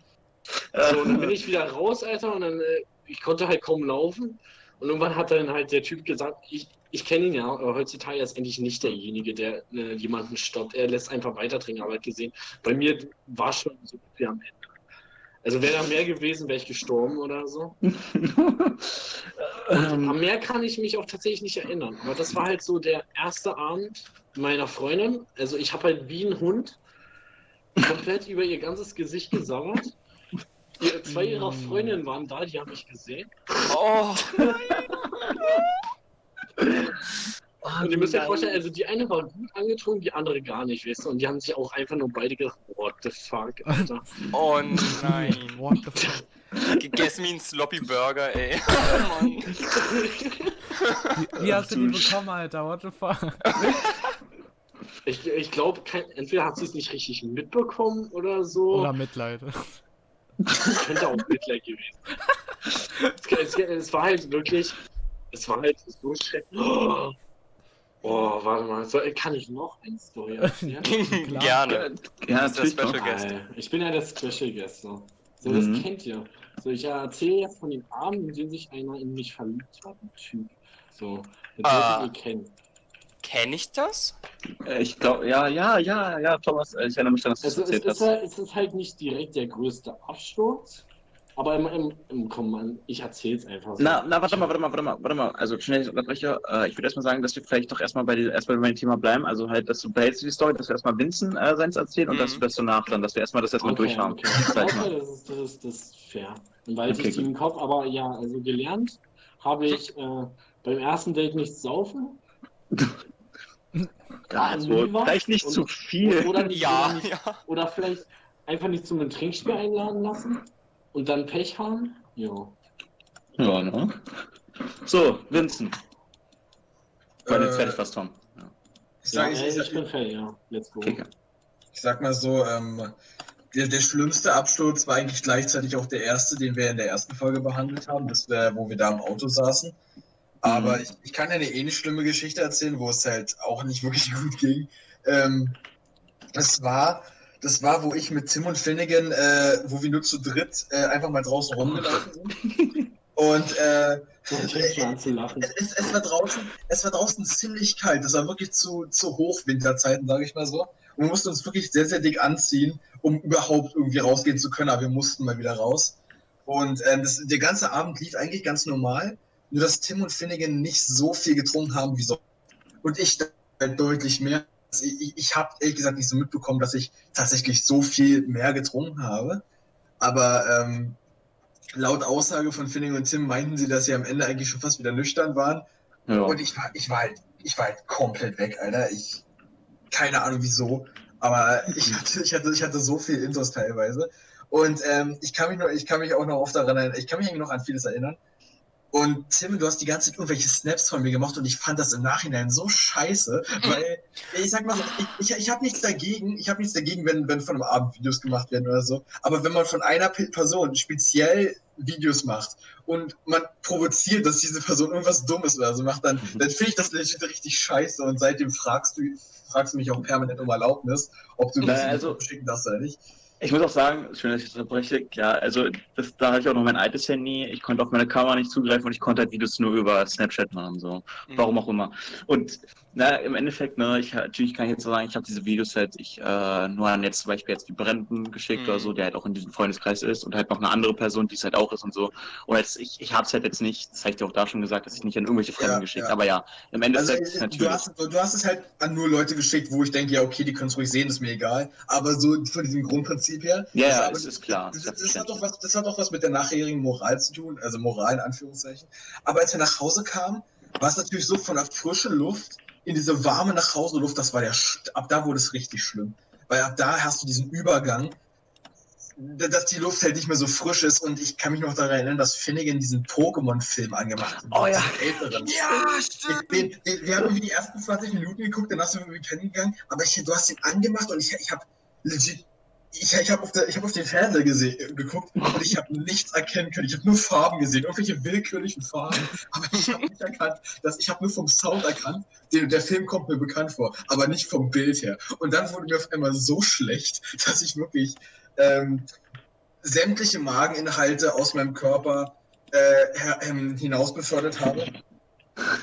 C: So, und dann bin ich wieder raus, Alter, und dann äh, ich konnte halt kaum laufen und irgendwann hat dann halt der Typ gesagt, ich ich kenne ihn ja, aber heutzutage ist endlich nicht derjenige, der äh, jemanden stoppt. Er lässt einfach weiter trinken, aber er gesehen, bei mir war schon so wie am Ende. Also wäre da mehr gewesen, wäre ich gestorben oder so.
G: ähm,
C: An mehr kann ich mich auch tatsächlich nicht erinnern. Aber das war halt so der erste Abend meiner Freundin. Also ich habe halt wie ein Hund komplett über ihr ganzes Gesicht gesammelt. Ihr, zwei ihrer Freundinnen waren da, die haben mich gesehen.
B: oh,
C: Und ihr müsst euch vorstellen, also die eine war gut angetrunken, die andere gar nicht, weißt du? Und die haben sich auch einfach nur beide gedacht, what the fuck, Alter.
B: oh nein.
A: What the fuck?
B: Guess me ein Sloppy Burger, ey. Mann.
A: Wie, wie hast du die bekommen, Alter? What the fuck?
C: Ich, ich glaube, entweder hat sie es nicht richtig mitbekommen oder so.
A: Oder Mitleid.
C: Könnte auch Mitleid gewesen. es, es, es war halt wirklich, es war halt so schrecklich. Oh, oh, warte mal, so, kann ich noch eine Story erzählen?
B: Gerne.
G: ja,
B: Das ist der. Special. Guest.
C: Ich bin ja der Special Guest. So, so das
G: Mhm.
C: kennt ihr. So, ich erzähle jetzt von dem Abend, in dem sich einer in mich verliebt hat, ein Typ. So, den
B: Ah.
C: ihr kennen.
B: Kenn ich das?
G: Äh, Ich glaube, ja, ja, ja, ja, Thomas, äh, ich erinnere mich daran, dass du
C: Also, es,
G: erzählt
C: ist,
G: hast.
C: halt- es ist halt nicht direkt der größte Absturz, aber im, im, im komm, Mann, ich erzähl's einfach so.
G: Na, na, warte mal, warte mal, warte mal, warte mal. Also schnell, ich unterbreche. Äh, ich würde erstmal sagen, dass wir vielleicht doch erstmal bei, die, erstmal bei meinem Thema bleiben. Also halt, dass du behältst die Story, dass wir erstmal Vincent äh, seins erzählen und
B: Mhm.
G: dass du das danach dann, dass wir erstmal das erstmal durchhaben.
C: Okay,
G: ich
C: okay
G: mal.
C: das, ist, das, ist, das ist fair. Dann weiß
G: Okay,
C: ich im Kopf, aber ja, also gelernt habe ich äh, beim ersten Date nicht saufen.
G: Ja, also, vielleicht nicht
C: und-
G: zu viel.
C: Oder, nicht,
B: Ja,
C: oder, nicht,
B: ja.
C: oder vielleicht einfach nicht zum Trinkspiel einladen lassen und dann Pech haben. Ja.
G: Ja, ne? So, Vincent. Weil du jetzt
F: Äh,
G: fertig warst, Tom. Ja.
F: Ich
C: Ja,
F: sag, ich,
C: ey,
F: ich,
C: ich bin fertig, ja. Let's go.
G: Okay.
F: ich sag mal so, ähm, der, der schlimmste Absturz war eigentlich gleichzeitig auch der erste, den wir in der ersten Folge behandelt haben. Das wäre, wo wir da im Auto saßen. Aber
G: Mhm.
F: ich, ich kann ja eine ähnlich schlimme Geschichte erzählen, wo es halt auch nicht wirklich gut ging. Ähm, Das war, das war, wo ich mit Tim und Finnegan, äh, wo wir nur zu dritt äh, einfach mal draußen rumgelaufen sind. Und äh, es, es, war draußen, es war draußen ziemlich kalt. Das war wirklich zu, zu Hochwinterzeiten, sage ich mal so. Und wir mussten uns wirklich sehr, sehr dick anziehen, um überhaupt irgendwie rausgehen zu können. Aber wir mussten mal wieder raus. Und ähm, das, der ganze Abend lief eigentlich ganz normal. Nur dass Tim und Finnegan nicht so viel getrunken haben wie so. Und ich halt deutlich mehr. Also Ich, ich, habe ehrlich gesagt nicht so mitbekommen, dass ich tatsächlich so viel mehr getrunken habe. Aber ähm, laut Aussage von Finnegan und Tim meinten sie, dass sie am Ende eigentlich schon fast wieder nüchtern waren.
G: Ja.
F: Und ich war, ich war halt, ich war halt komplett weg, Alter. Ich, keine Ahnung wieso, aber ich hatte, ich hatte, ich hatte so viel Intos teilweise. Und ähm, ich kann mich nur, ich kann mich auch noch oft daran erinnern, ich kann mich eigentlich noch an vieles erinnern. Und Tim, du hast die ganze Zeit irgendwelche Snaps von mir gemacht und ich fand das im Nachhinein so scheiße, weil ich sag mal ich, ich, ich habe nichts dagegen, ich habe nichts dagegen, wenn, wenn von einem Abend Videos gemacht werden oder so. Aber wenn man von einer Pe- Person speziell Videos macht und man provoziert, dass diese Person irgendwas Dummes oder so macht, dann, dann finde ich das legit richtig scheiße und seitdem fragst du, fragst du mich auch permanent um Erlaubnis, ob du
G: Na,
F: das
G: also-
F: schicken darfst oder nicht.
G: Ich muss auch sagen, schön, dass ich das unterbreche, klar, also das, da hatte ich auch noch mein altes Handy, ich konnte auf meine Kamera nicht zugreifen und ich konnte halt Videos nur über Snapchat machen, so.
B: Mhm.
G: Warum auch immer. Und na, im Endeffekt, ne, ich natürlich kann ich jetzt so sagen, ich habe diese Videos halt ich äh, nur an jetzt zum Beispiel jetzt die Brenden geschickt
B: Mhm.
G: oder so, der halt auch in diesem Freundeskreis ist und halt noch eine andere Person, die es halt auch ist und so. Und jetzt, ich, ich habe es halt jetzt nicht, das habe ich dir auch da schon gesagt, dass ich nicht an irgendwelche Fremden
F: Ja,
G: geschickt,
F: ja.
G: aber ja, im
F: Also
G: Endeffekt
F: äh,
G: natürlich.
F: du hast, du hast es halt an nur Leute geschickt, wo ich denke, ja okay, die können es ruhig sehen, ist mir egal. Aber so von diesem Grundprinzip her.
G: ja,
F: das
G: ja,
F: aber-
G: es ist klar.
F: Das,
G: ist
F: das, hat doch was, das hat doch was mit der nachherigen Moral zu tun, also Moral in Anführungszeichen. Aber als wir nach Hause kamen, war es natürlich so von der frischen Luft in diese warme Nachhauseluft, das war der, ab da wurde es richtig schlimm. Weil ab da hast du diesen Übergang, dass die Luft halt nicht mehr so frisch ist und ich kann mich noch daran erinnern, dass Finnegan diesen Pokémon-Film angemacht hat.
G: Oh ja.
F: älteren.
E: Ja, stimmt.
F: Den, den, wir haben irgendwie die ersten 20 Minuten geguckt, danach sind wir irgendwie pennen gegangen, aber ich, du hast ihn angemacht und ich, ich habe legit, ich, ich habe auf, hab auf den Fernseher geguckt und ich habe nichts erkennen können. Ich habe nur Farben gesehen, irgendwelche willkürlichen Farben, aber ich habe nicht erkannt, dass ich habe nur vom Sound erkannt, der, der Film kommt mir bekannt vor, aber nicht vom Bild her. Und dann wurde mir auf einmal so schlecht, dass ich wirklich ähm, sämtliche Mageninhalte aus meinem Körper äh, her, ähm, hinaus befördert habe.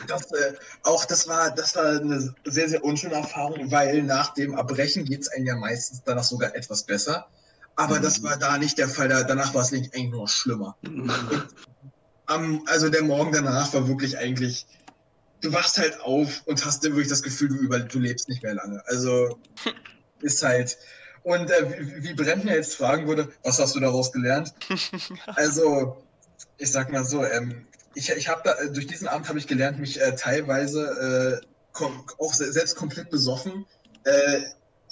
F: Das, äh, auch das war, das war eine sehr, sehr unschöne Erfahrung, weil nach dem Erbrechen geht es einem ja meistens danach sogar etwas besser. Aber das war da nicht der Fall. Da, danach war es nicht eigentlich nur noch schlimmer. Am, also der Morgen danach war wirklich eigentlich, du wachst halt auf und hast dann wirklich das Gefühl, du, über, du lebst nicht mehr lange. Also ist halt. Und äh, wie, wie Brentner jetzt fragen würde, was hast du daraus gelernt? Also, ich sag mal so, ähm, ich, ich habe da, äh, durch diesen Abend habe ich gelernt, mich äh, teilweise äh, kom auch se selbst komplett besoffen, äh,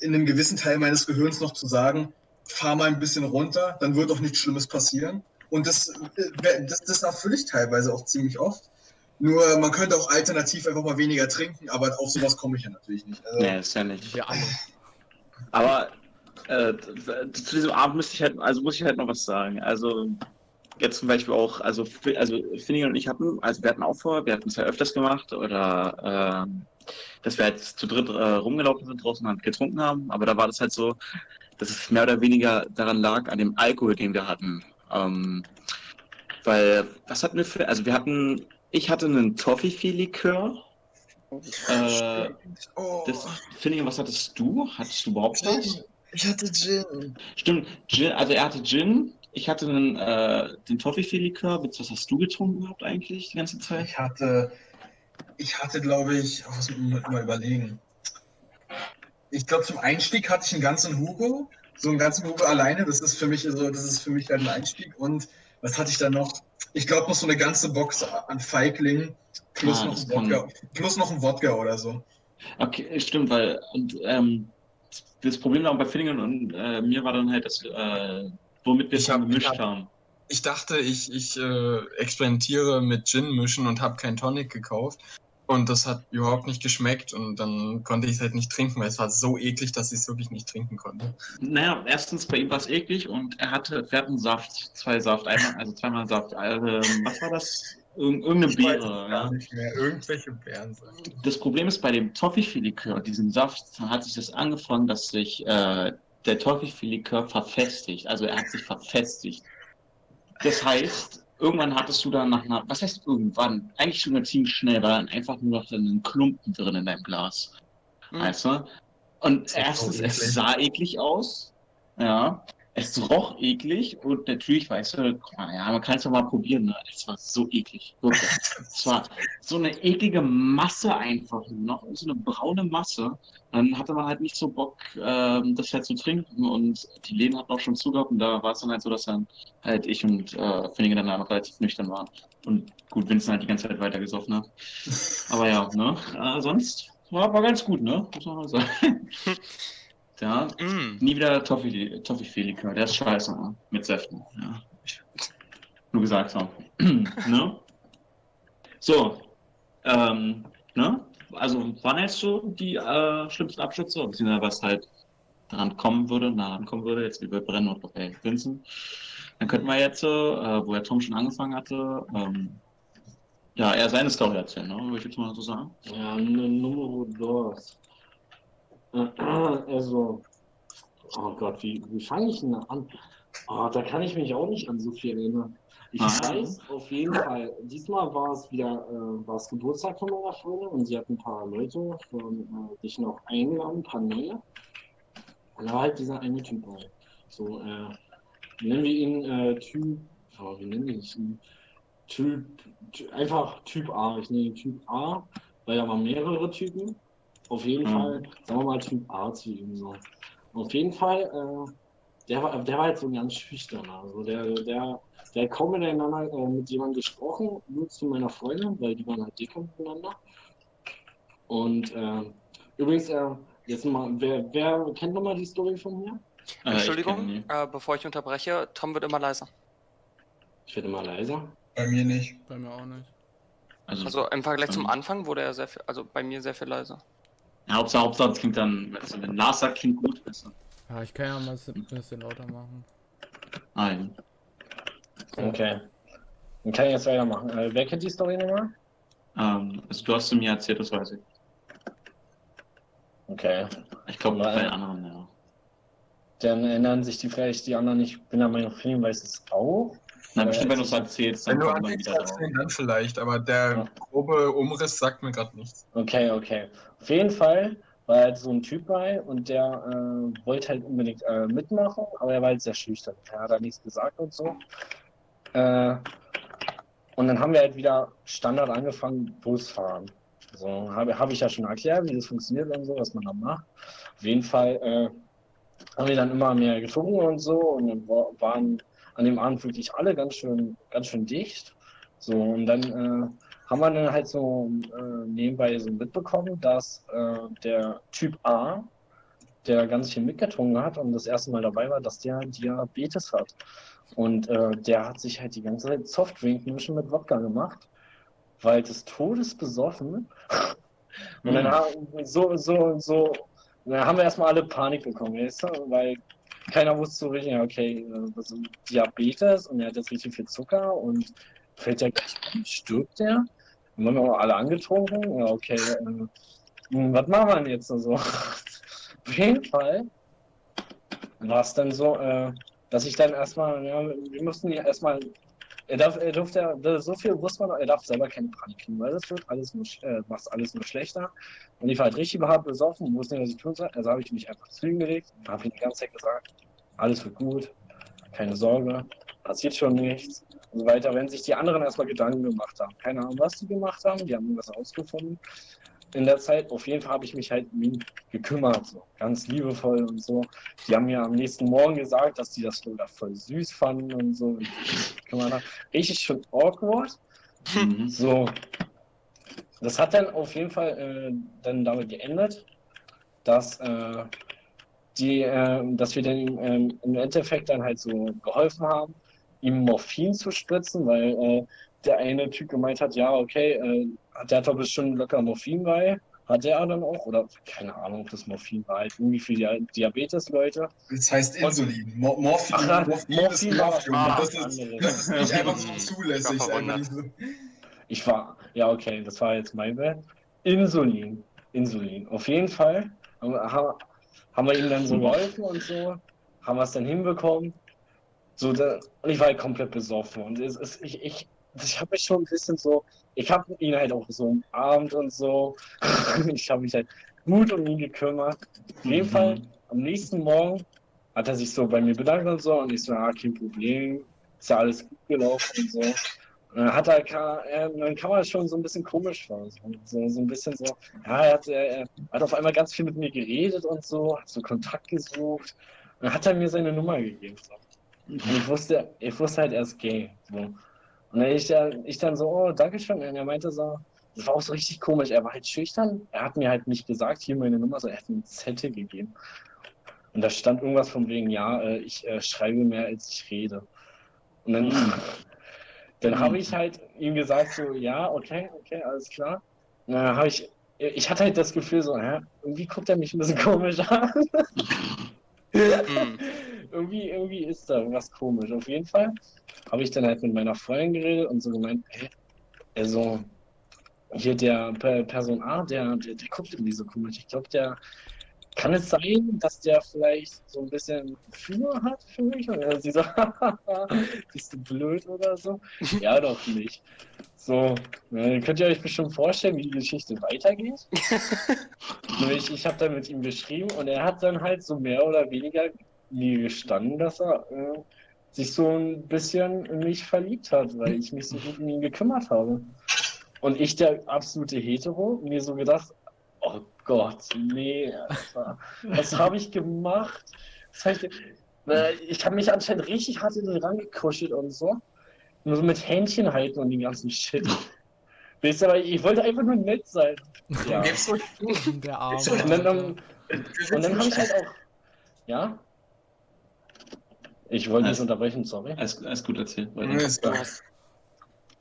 F: in einem gewissen Teil meines Gehirns noch zu sagen, fahr mal ein bisschen runter, dann wird auch nichts Schlimmes passieren. Und das, äh, das, das erfülle ich teilweise auch ziemlich oft. Nur man könnte auch alternativ einfach mal weniger trinken, aber auf sowas komme ich ja natürlich nicht. Also,
G: Nee, ist ja nicht.
A: Alle.
G: Aber äh, zu diesem Abend müsste ich halt, also muss ich halt noch was sagen. Also jetzt zum Beispiel auch, also, also Finnegan und ich hatten, also wir hatten auch vor, wir hatten es ja öfters gemacht oder ähm, dass wir halt zu dritt äh, rumgelaufen sind draußen und getrunken haben, aber da war das halt so, dass es mehr oder weniger daran lag, an dem Alkohol, den wir hatten. Ähm, weil, was hatten wir für, also wir hatten, ich hatte einen Toffifee-Likör. Äh,
F: oh,
G: das, Finnegan, was hattest du? Hattest du überhaupt was?
F: ich hatte Gin.
G: Stimmt, Gin, also er hatte Gin, ich hatte einen, äh, den Toffifee-Likör. Was hast du getrunken gehabt eigentlich die ganze Zeit?
F: Ich hatte, ich hatte, glaube ich, oh, was muss man mal überlegen. Ich glaube, zum Einstieg hatte ich einen ganzen Hugo, so einen ganzen Hugo alleine. Das ist für mich so, das ist für mich halt ein Einstieg. Und was hatte ich da noch? Ich glaube noch so eine ganze Box an Feigling plus
G: Ah,
F: noch ein
G: kann-
F: Wodka, plus noch ein Wodka oder so.
G: Okay, stimmt, weil und, ähm, das Problem auch bei Finnegan und äh, mir war dann halt, dass äh, womit wir es
E: hab-
G: gemischt
E: hab-
G: haben.
E: Ich dachte, ich, ich äh, experimentiere mit Gin mischen und habe keinen Tonic gekauft. Und das hat überhaupt nicht geschmeckt und dann konnte ich es halt nicht trinken, weil es war so eklig, dass ich es wirklich nicht trinken konnte.
G: Naja, erstens bei ihm war es eklig und er hatte, wir hatten Saft, zwei Saft, einmal, also zweimal Saft. Also, was war das? Irgend, irgendeine
E: Ich
G: Beere.
E: gar
G: Ja.
E: nicht mehr. Irgendwelche Beeren.
G: Das Problem ist bei dem Toffifee-Likör, diesem Saft, hat sich das angefangen, dass sich äh, der Toffifee-Likör verfestigt. Also er hat sich verfestigt. Das heißt, irgendwann hattest du dann nach einer, was heißt irgendwann? Eigentlich schon ziemlich schnell, war dann einfach nur noch einen Klumpen drin in deinem Glas.
B: Hm.
G: Weißt du? Und erstens, es sah eklig aus. Ja. Es roch eklig und natürlich, weißt du, ja, man kann es doch mal probieren, ne? Es war so eklig. Es war so eine eklige Masse einfach noch, so eine braune Masse. Dann hatte man halt nicht so Bock, ähm, das halt zu trinken und die Läden hatten auch schon zugehabt und da war es dann halt so, dass dann halt ich und äh, Finnegan dann relativ nüchtern waren. Und gut, Vincent halt die ganze Zeit weiter gesoffen hat. Aber ja, ne? Äh, sonst war, war ganz gut, ne? Muss man mal sagen. ja,
B: Mm.
G: nie wieder Toffee- Toffee-Likör, der ist scheiße, ne? Mit Säften. Ja. Nur gesagt haben. ne? So, ähm, ne? Also waren jetzt so die äh, schlimmsten Abschütze, beziehungsweise was halt daran kommen würde, nah kommen würde, jetzt wie bei Brennen und bei Vincent. Dann könnten wir jetzt, äh, wo der Tom schon angefangen hatte, ähm, ja, er seine Story erzählen, ne? Würde ich jetzt mal so sagen.
C: Ja, eine Nummer dos. Also, oh Gott, wie, wie fange ich denn da an? Oh, da kann ich mich auch nicht an so viel erinnern. Ich
G: Ah.
C: weiß auf jeden Fall, diesmal war es wieder äh, war es Geburtstag von meiner Freundin und sie hat ein paar Leute von äh, dich noch eingeladen, ein paar neue. Und da war halt dieser eine Typ bei. So, äh, nennen wir ihn äh, Typ, oh, wie nennen wir ihn? Typ, ty- einfach Typ A. Ich nenne ihn Typ A, weil da waren mehrere Typen. Auf jeden
G: Mhm.
C: Fall, sagen wir mal Typ A zu ihm so. Auf jeden Fall, äh, der war, der war halt so ganz schüchtern. Also der, der, der hat kaum miteinander äh, mit jemandem gesprochen, nur zu meiner Freundin, weil die waren halt dicker miteinander. Und äh, übrigens, äh, jetzt mal, wer, wer kennt nochmal die Story von mir?
G: Äh, ich
B: Entschuldigung,
G: ihn.
B: äh, bevor ich unterbreche, Tom wird immer leiser.
C: Ich werde mal leiser.
F: Bei mir nicht.
A: Bei mir auch nicht.
G: Also,
B: Also im Vergleich zum
G: Ähm.
B: Anfang wurde er sehr viel, also bei mir sehr viel leiser.
G: Ja, Hauptsache, Hauptsache, es klingt dann, also wenn Lars sagt, klingt gut. Du?
A: Ja, ich kann ja mal ein bisschen lauter machen.
G: Nein.
C: Okay. Dann kann ich jetzt weitermachen. Äh, wer kennt die Story nochmal?
G: Ähm, also du hast sie mir erzählt, das weiß ich.
C: Okay.
G: Ich glaube, bei den anderen, ja.
C: Dann erinnern sich die vielleicht die anderen. Ich bin der Meinung, Film weiß es auch.
G: Na, bestimmt, wenn du es erzählst, dann
E: Wenn
G: kommt man wieder drauf.
E: dann vielleicht, aber der
C: Ja.
E: grobe Umriss sagt mir gerade nichts.
C: Okay, okay. Auf jeden Fall war halt so ein Typ bei und der äh, wollte halt unbedingt äh, mitmachen, aber er war halt sehr schüchtern. Er hat da nichts gesagt und so. Äh, und dann haben wir halt wieder Standard angefangen, Bus fahren. So habe hab ich ja schon erklärt, wie das funktioniert und so, was man da macht. Auf jeden Fall äh, haben wir dann immer mehr getrunken und so und dann wa- waren an dem Abend wirklich alle ganz schön, ganz schön dicht. So und dann äh, haben wir dann halt so äh, nebenbei so mitbekommen, dass äh, der Typ A, der ganz viel mitgetrunken hat und das erste Mal dabei war, dass der Diabetes hat. Und äh, der hat sich halt die ganze Zeit Softdrink-Mischen mit Wodka gemacht, weil des Todes besoffen. Und dann
G: Mhm.
C: haben so, so, so, dann haben wir erstmal alle Panik bekommen, weißt du? weil keiner wusste so richtig, okay, ist Diabetes und er hat jetzt richtig viel Zucker und fällt der gleich um, stirbt der? Dann waren wir alle angetrunken, ja, okay, äh, hm, was machen wir denn jetzt so? Auf jeden Fall war es dann so, äh, dass ich dann erstmal, ja, wir mussten ja erstmal, er darf, er durfte, so viel wusste man, er darf selber keine Panik kriegen, weil das wird alles nur, äh, macht alles nur schlechter. Und ich war halt richtig überhaupt besoffen, wusste nicht, was ich tun soll. Also habe ich mich einfach zu ihm gelegt, habe ihm die ganze Zeit gesagt, alles wird gut, keine Sorge, passiert schon nichts und so weiter. Wenn sich die anderen erstmal Gedanken gemacht haben, keine Ahnung, was die gemacht haben, die haben irgendwas ausgefunden. In der Zeit, auf jeden Fall habe ich mich halt um ihn gekümmert, so ganz liebevoll und so. Die haben mir am nächsten Morgen gesagt, dass die das sogar voll süß fanden und so. Richtig schon awkward.
G: Mhm.
C: So. Das hat dann auf jeden Fall äh, dann damit geendet, dass, äh, die, äh, dass wir dann ähm, im Endeffekt dann halt so geholfen haben, ihm Morphin zu spritzen, weil äh, der eine Typ gemeint hat, ja, okay, äh, hat der hat doch bestimmt locker Morphin bei. Hat der dann auch? Oder keine Ahnung, ob das Morphin war halt irgendwie für die Diabetes-Leute.
F: Das heißt Insulin. Mo Morphin,
C: Ach,
F: Morphin,
C: Morphin
F: ist
C: war
F: Morphium.
C: was
F: Das ist, das ist nicht einfach so
B: Ich
F: zulässig.
C: Ich war, ja, okay, das war jetzt mein Bett. Insulin. Insulin. Auf jeden Fall haben, haben, haben wir ihm dann so geholfen und so. Haben wir es dann hinbekommen. So, da, und ich war halt komplett besoffen. Und es, es, ich, ich, ich habe mich schon ein bisschen so, ich habe ihn halt auch so umarmt und so. ich habe mich halt gut um ihn gekümmert. Auf jeden
G: Mhm.
C: Fall, am nächsten Morgen hat er sich so bei mir bedankt und so. Und ich so, ah, kein Problem. Ist ja alles gut gelaufen und so. Und dann hat er, dann kam er schon so ein bisschen komisch vor. So, so, ein bisschen so, ja, er hat, er, er hat auf einmal ganz viel mit mir geredet und so, hat so Kontakt gesucht. Und dann hat er mir seine Nummer gegeben. So. Ich wusste, ich wusste halt, er ist gay. So. Und dann ich, dann- ich dann so, oh, danke schön. Und er meinte so, das war auch so richtig komisch. Er war halt schüchtern. Er hat mir halt nicht gesagt, hier meine Nummer, sondern er hat mir einen Zettel gegeben. Und da stand irgendwas von wegen, ja, äh, ich äh, schreibe mehr, als ich rede. Und dann, dann habe ich halt ihm gesagt, so, ja, okay, okay, alles klar. Und dann habe ich, ich hatte halt das Gefühl, so, hä, irgendwie guckt er mich ein bisschen komisch an. Irgendwie, irgendwie ist da irgendwas komisch. Auf jeden Fall habe ich dann halt mit meiner Freundin geredet und so gemeint, hey, also hier der Per- Person A, der, der, der guckt irgendwie so komisch. Ich glaube, der kann es sein, dass der vielleicht so ein bisschen Gefühle hat für mich? Und er- sie so, bist du blöd oder so? ja, doch nicht. So, dann könnt ihr euch bestimmt vorstellen, wie die Geschichte weitergeht. Nämlich, ich habe dann mit ihm beschrieben und er hat dann halt so mehr oder weniger mir gestanden, dass er äh, sich so ein bisschen in mich verliebt hat, weil ich mich so gut um ihn gekümmert habe. Und ich, der absolute Hetero, mir so gedacht, oh Gott, nee, Alter, was habe ich gemacht? Hab ich, äh, ich habe mich anscheinend richtig hart in den Rang gekuschelt und so. Nur so mit Händchen halten und den ganzen Shit. Wisst ihr, aber ich wollte einfach nur nett sein. Ja.
F: Du
A: Der Arme.
C: Und dann, und dann habe ich halt auch. Ja? Ich wollte nicht
G: Also-
C: unterbrechen, sorry.
G: Alles, alles gut erzählt.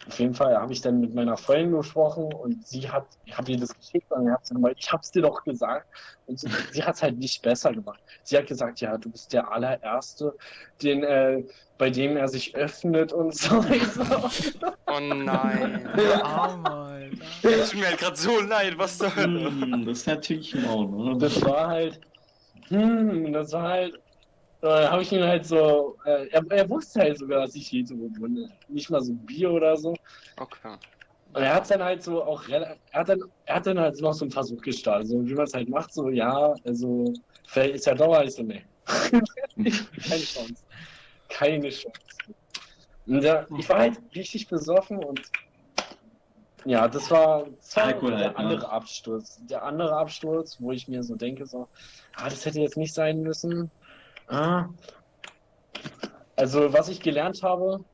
C: Auf jeden Fall habe ich dann mit meiner Freundin gesprochen und sie hat, ich habe ihr das geschickt und hat sie gemeint, ich habe es dir doch gesagt. Und sie, sie hat es halt nicht besser gemacht. Sie hat gesagt, ja, du bist der allererste, den, äh, bei dem er sich öffnet und so.
B: Oh nein.
A: Der Arme.
B: Es tut mir halt gerade so leid, was Hölle.
G: Hm, das ist natürlich mau, ne?
C: das war halt, hm, das war halt, äh, habe ich ihn halt so, äh, er, er wusste halt sogar, dass ich hetero bin. Nicht mal so Bier oder so.
B: Okay.
C: Und er hat dann halt so auch, er hat dann, er hat dann halt noch so einen Versuch gestartet, so wie man es halt macht, so, ja, also, vielleicht ist ja Dauer, ich so, nee. Keine Chance. Keine Chance. Und der, ich war halt richtig besoffen und ja, das war, das war
G: Alkohol
C: der
G: halt, ne?
C: andere Absturz. Der andere Absturz, wo ich mir so denke, so, ah, das hätte jetzt nicht sein müssen. Ah. Also, was ich gelernt habe,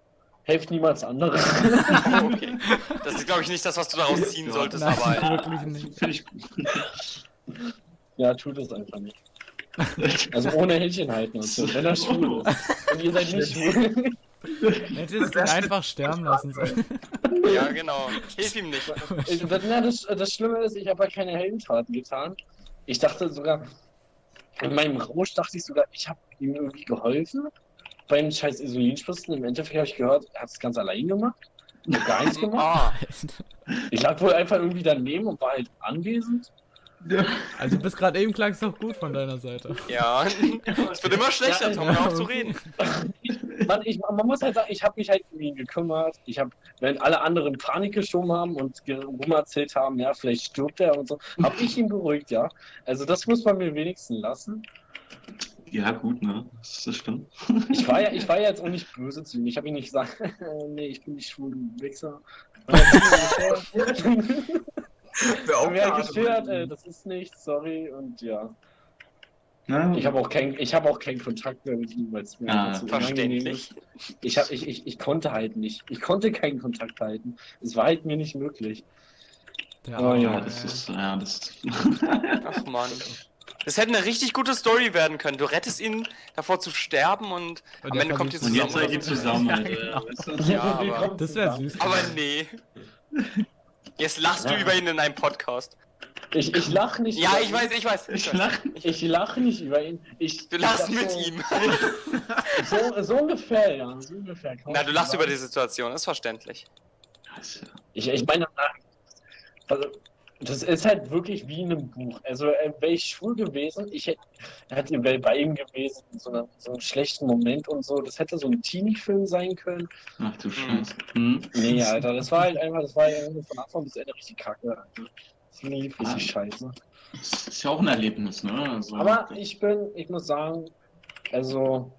C: helft niemals anderen.
B: okay. Das ist, glaube ich, nicht das, was du daraus ziehen solltest,
A: Nein,
B: aber
A: wirklich nicht.
C: Ja, tut es einfach nicht. Also ohne Händchen halten und so, wenn er schwul ist. Und ihr seid nicht schwul.
A: Hätte es ihn einfach sterben lassen sollen.
B: ja, genau. Hilf ihm nicht.
C: Ich- das, na, das, das Schlimme ist, ich habe ja keine Heldentaten getan. Ich dachte sogar, in meinem Rausch dachte ich sogar, ich habe ihm irgendwie geholfen. Bei den scheiß Isolinspritzen. Im Endeffekt habe ich gehört, er hat es ganz allein gemacht. Gar nichts gemacht.
B: Ah,
C: Ich lag wohl einfach irgendwie daneben und war halt anwesend.
A: Also bis gerade eben klang es doch gut von deiner Seite.
B: ja. Es wird immer schlechter, Tom, hör auf zu reden.
C: Man, ich, man muss halt sagen, ich habe mich halt um ihn gekümmert. Ich habe, wenn alle anderen Panik geschoben haben und rumerzählt haben, ja, vielleicht stirbt er und so, habe ich ihn beruhigt, ja. Also das muss man mir wenigstens lassen.
G: Ja, gut, ne? Das, das stimmt.
C: Ich war ja, ich war ja jetzt auch nicht böse zu ihm. Ich habe ihm nicht gesagt, nee, ich bin nicht schwul, du Wichser. Er
F: Wäre auch
C: geschert,
F: Art-
C: äh, das ist nichts, sorry. Und ja,
G: Na,
C: ich habe auch ich habe auch keinen Kontakt mehr mit ihm, weil es mir
G: Ah.
B: Verständlich.
C: Ich, hab, ich, ich, ich konnte halt nicht. Ich konnte keinen Kontakt halten. Es war halt mir nicht möglich.
A: Der
C: Oh,
G: ja, das ist, ja, das
B: Ach man. Das hätte eine richtig gute Story werden können. Du rettest ihn davor zu sterben und
A: Und
B: am Ende kommt ihr
A: verliebt
G: Und
B: zusammen.
G: jetzt seid ihr zusammen,
A: Ja,
G: Alter.
A: genau.
G: du?
B: Ja, aber-
A: Das wäre süß.
B: Aber nee. Jetzt lachst du
C: Ja.
B: über ihn in einem Podcast.
C: Ich, ich lache nicht.
B: Ja,
C: über
B: ich
C: ihn.
B: weiß, ich weiß. Ich
G: Ich
B: weiß.
G: lach.
C: Ich lache nicht über ihn. Ich,
B: Du lachst mit
C: so,
B: ihm.
C: So, so ungefähr, ja. So ungefähr.
B: Na, du lachst über die Situation, ist verständlich.
G: Ja, ist ja-
C: Ich, ich meine, also, das ist halt wirklich wie in einem Buch. Also äh, wäre ich schwul gewesen, ich hätte, hätte bei ihm gewesen, so, so einen schlechten Moment und so. Das hätte so ein Teenie-Film sein können.
G: Ach du Scheiße. Hm?
C: Nee, Alter, das war halt einfach, das war ja von Anfang bis Ende richtig kacke. Alter. Das lief richtig
G: Ah.
C: scheiße.
G: Ist ja auch ein Erlebnis, ne? Also,
C: Aber ich bin, ich muss sagen, also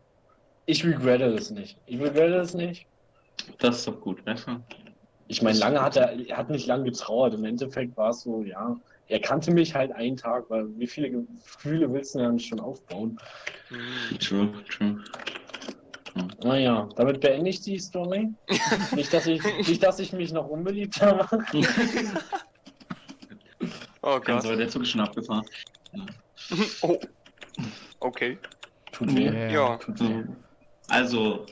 C: ich regrette es nicht. Ich regrette es nicht.
G: das ist doch gut, weißt du?
C: Ich meine, lange hat er, er hat nicht lange getrauert. Im Endeffekt war es so, ja, er kannte mich halt einen Tag, weil wie viele Gefühle willst du denn schon aufbauen?
G: True, true.
C: Naja, damit beende ich die Story. nicht, dass ich, nicht, dass ich mich noch unbeliebter mache.
B: Oh Gott.
G: Soll, der Zug ist schon abgefahren.
B: Oh. Okay.
C: Tut weh.
A: Ja.
B: Ja.
G: So. Also,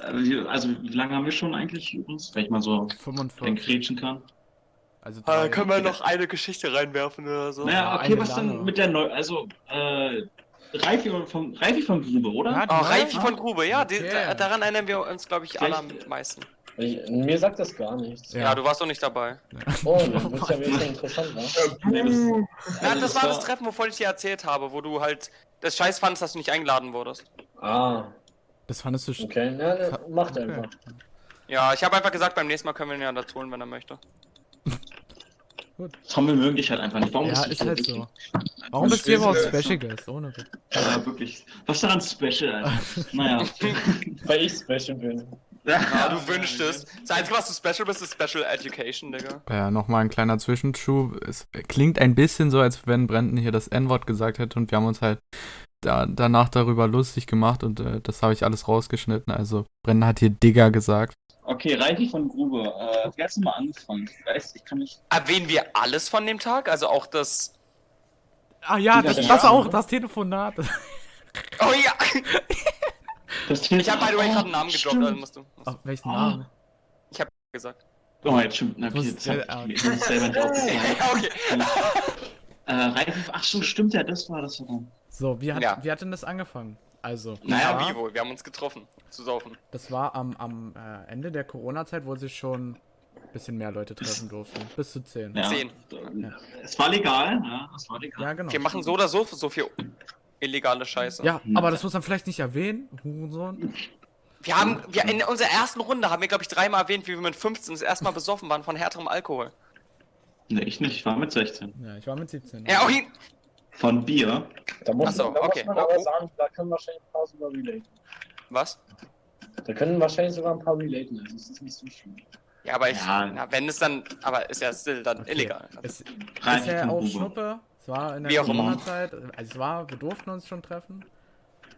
G: äh, wie- also wie lange haben wir schon eigentlich übrigens, wenn ich mal so
A: 45.
G: einkrätschen kann?
A: Also
B: Äh, können wir noch eine Geschichte reinwerfen oder so?
G: Naja, okay,
A: eine
G: was
A: lange.
G: dann mit der Neu... Also, äh, Reifi von, Reifi von Grube, oder?
A: Ja,
B: Oh,
A: die
B: Reifi von Grube, ja, die,
A: Okay.
B: da, daran erinnern wir uns, glaube ich, alle am
G: Vielleicht-
B: meisten.
C: Ich, mir sagt das gar nichts.
B: Ja, du warst doch nicht dabei.
C: Oh, dann wird's ja wieder interessant, ne?
G: Nee, das,
B: Ja, das war das Treffen, wovon ich dir erzählt habe, wo du halt das Scheiß fandest, dass du nicht eingeladen wurdest.
C: Ah,
A: Das fandest du sch-
C: okay. Ja, ja, macht
A: Okay.
C: einfach.
B: Ja, ich habe einfach gesagt, beim nächsten Mal können wir ihn ja dazu holen, wenn er möchte.
G: Tom, wir mögen dich halt einfach nicht. Warum
A: Ja,
G: bist du
A: ist halt so. Warum bist du
F: spielst
A: überhaupt Special Guest? Ohne.
G: Ja, wirklich. Was ist daran special, Alter? naja.
C: Weil ich Special bin.
B: Ja, du wünschtest. Das Einzige, was du special bist, ist Special Education, Digga.
A: Ja, nochmal ein kleiner Zwischenschub. Es klingt ein bisschen so, als wenn Brandon hier das N-Wort gesagt hätte und wir haben uns halt da, danach darüber lustig gemacht und äh, das habe ich alles rausgeschnitten. Also Brandon hat hier Digger gesagt.
G: Okay, Reifi von Grube. Äh, wer hat mal angefangen? Ich weiß, ich kann nicht.
B: Erwähnen wir alles von dem Tag? Also auch das.
A: Ah ja,
G: das-
A: das, auch, das Telefonat.
B: Oh ja! Ich habe by the way
G: Oh,
B: gerade einen Namen gedroppt, also musst du. Musst
A: Ach, welchen
G: Oh.
A: Namen?
B: gesagt.
G: Oh, jetzt stimmt. Na, okay, jetzt hab
A: ja, ah,
G: ich mir selber nicht aufgefallen.
B: Ja, okay.
G: Äh, Reifi, ach so, stimmt ja, das war das. War dann.
A: So, wie hat,
B: Ja.
A: wie hat denn das angefangen? Also,
G: Naja,
A: das
B: Wie
A: war,
B: wohl? Wir haben uns getroffen. Zu saufen.
A: das war am, am äh, Ende der Corona-Zeit, wo sich schon ein bisschen mehr Leute treffen durften. Bis zu zehn.
G: Ja.
B: Zehn.
G: Es war legal, ja, es war legal.
A: Ja, genau.
B: Wir machen so oder so so viel illegale Scheiße.
A: Ja, aber das muss man vielleicht nicht erwähnen. Hurensohn.
B: Wir haben, wir in unserer ersten Runde haben wir, glaube ich, dreimal erwähnt, wie wir mit 15 das erste Mal besoffen waren von härterem Alkohol.
G: Nee, ich nicht, ich war mit 16.
A: Ja, ich war mit 17.
B: Ja, okay.
G: Von Bier.
C: Da muss,
B: Ach so,
C: da muss
B: okay.
C: man
B: Oh,
C: aber
B: oh.
C: sagen, da können wahrscheinlich ein paar sogar relaten.
B: Was?
C: Da können wahrscheinlich sogar ein paar relaten, also es ist nicht so schlimm.
B: Ja, aber ich,
G: Ja.
B: na, wenn es dann, aber ist ja still dann
A: Okay.
B: illegal.
A: Es ist ja
G: von
A: auch. Schnuppe. Es war in der. Corona-Zeit. Also es war, wir durften uns schon treffen.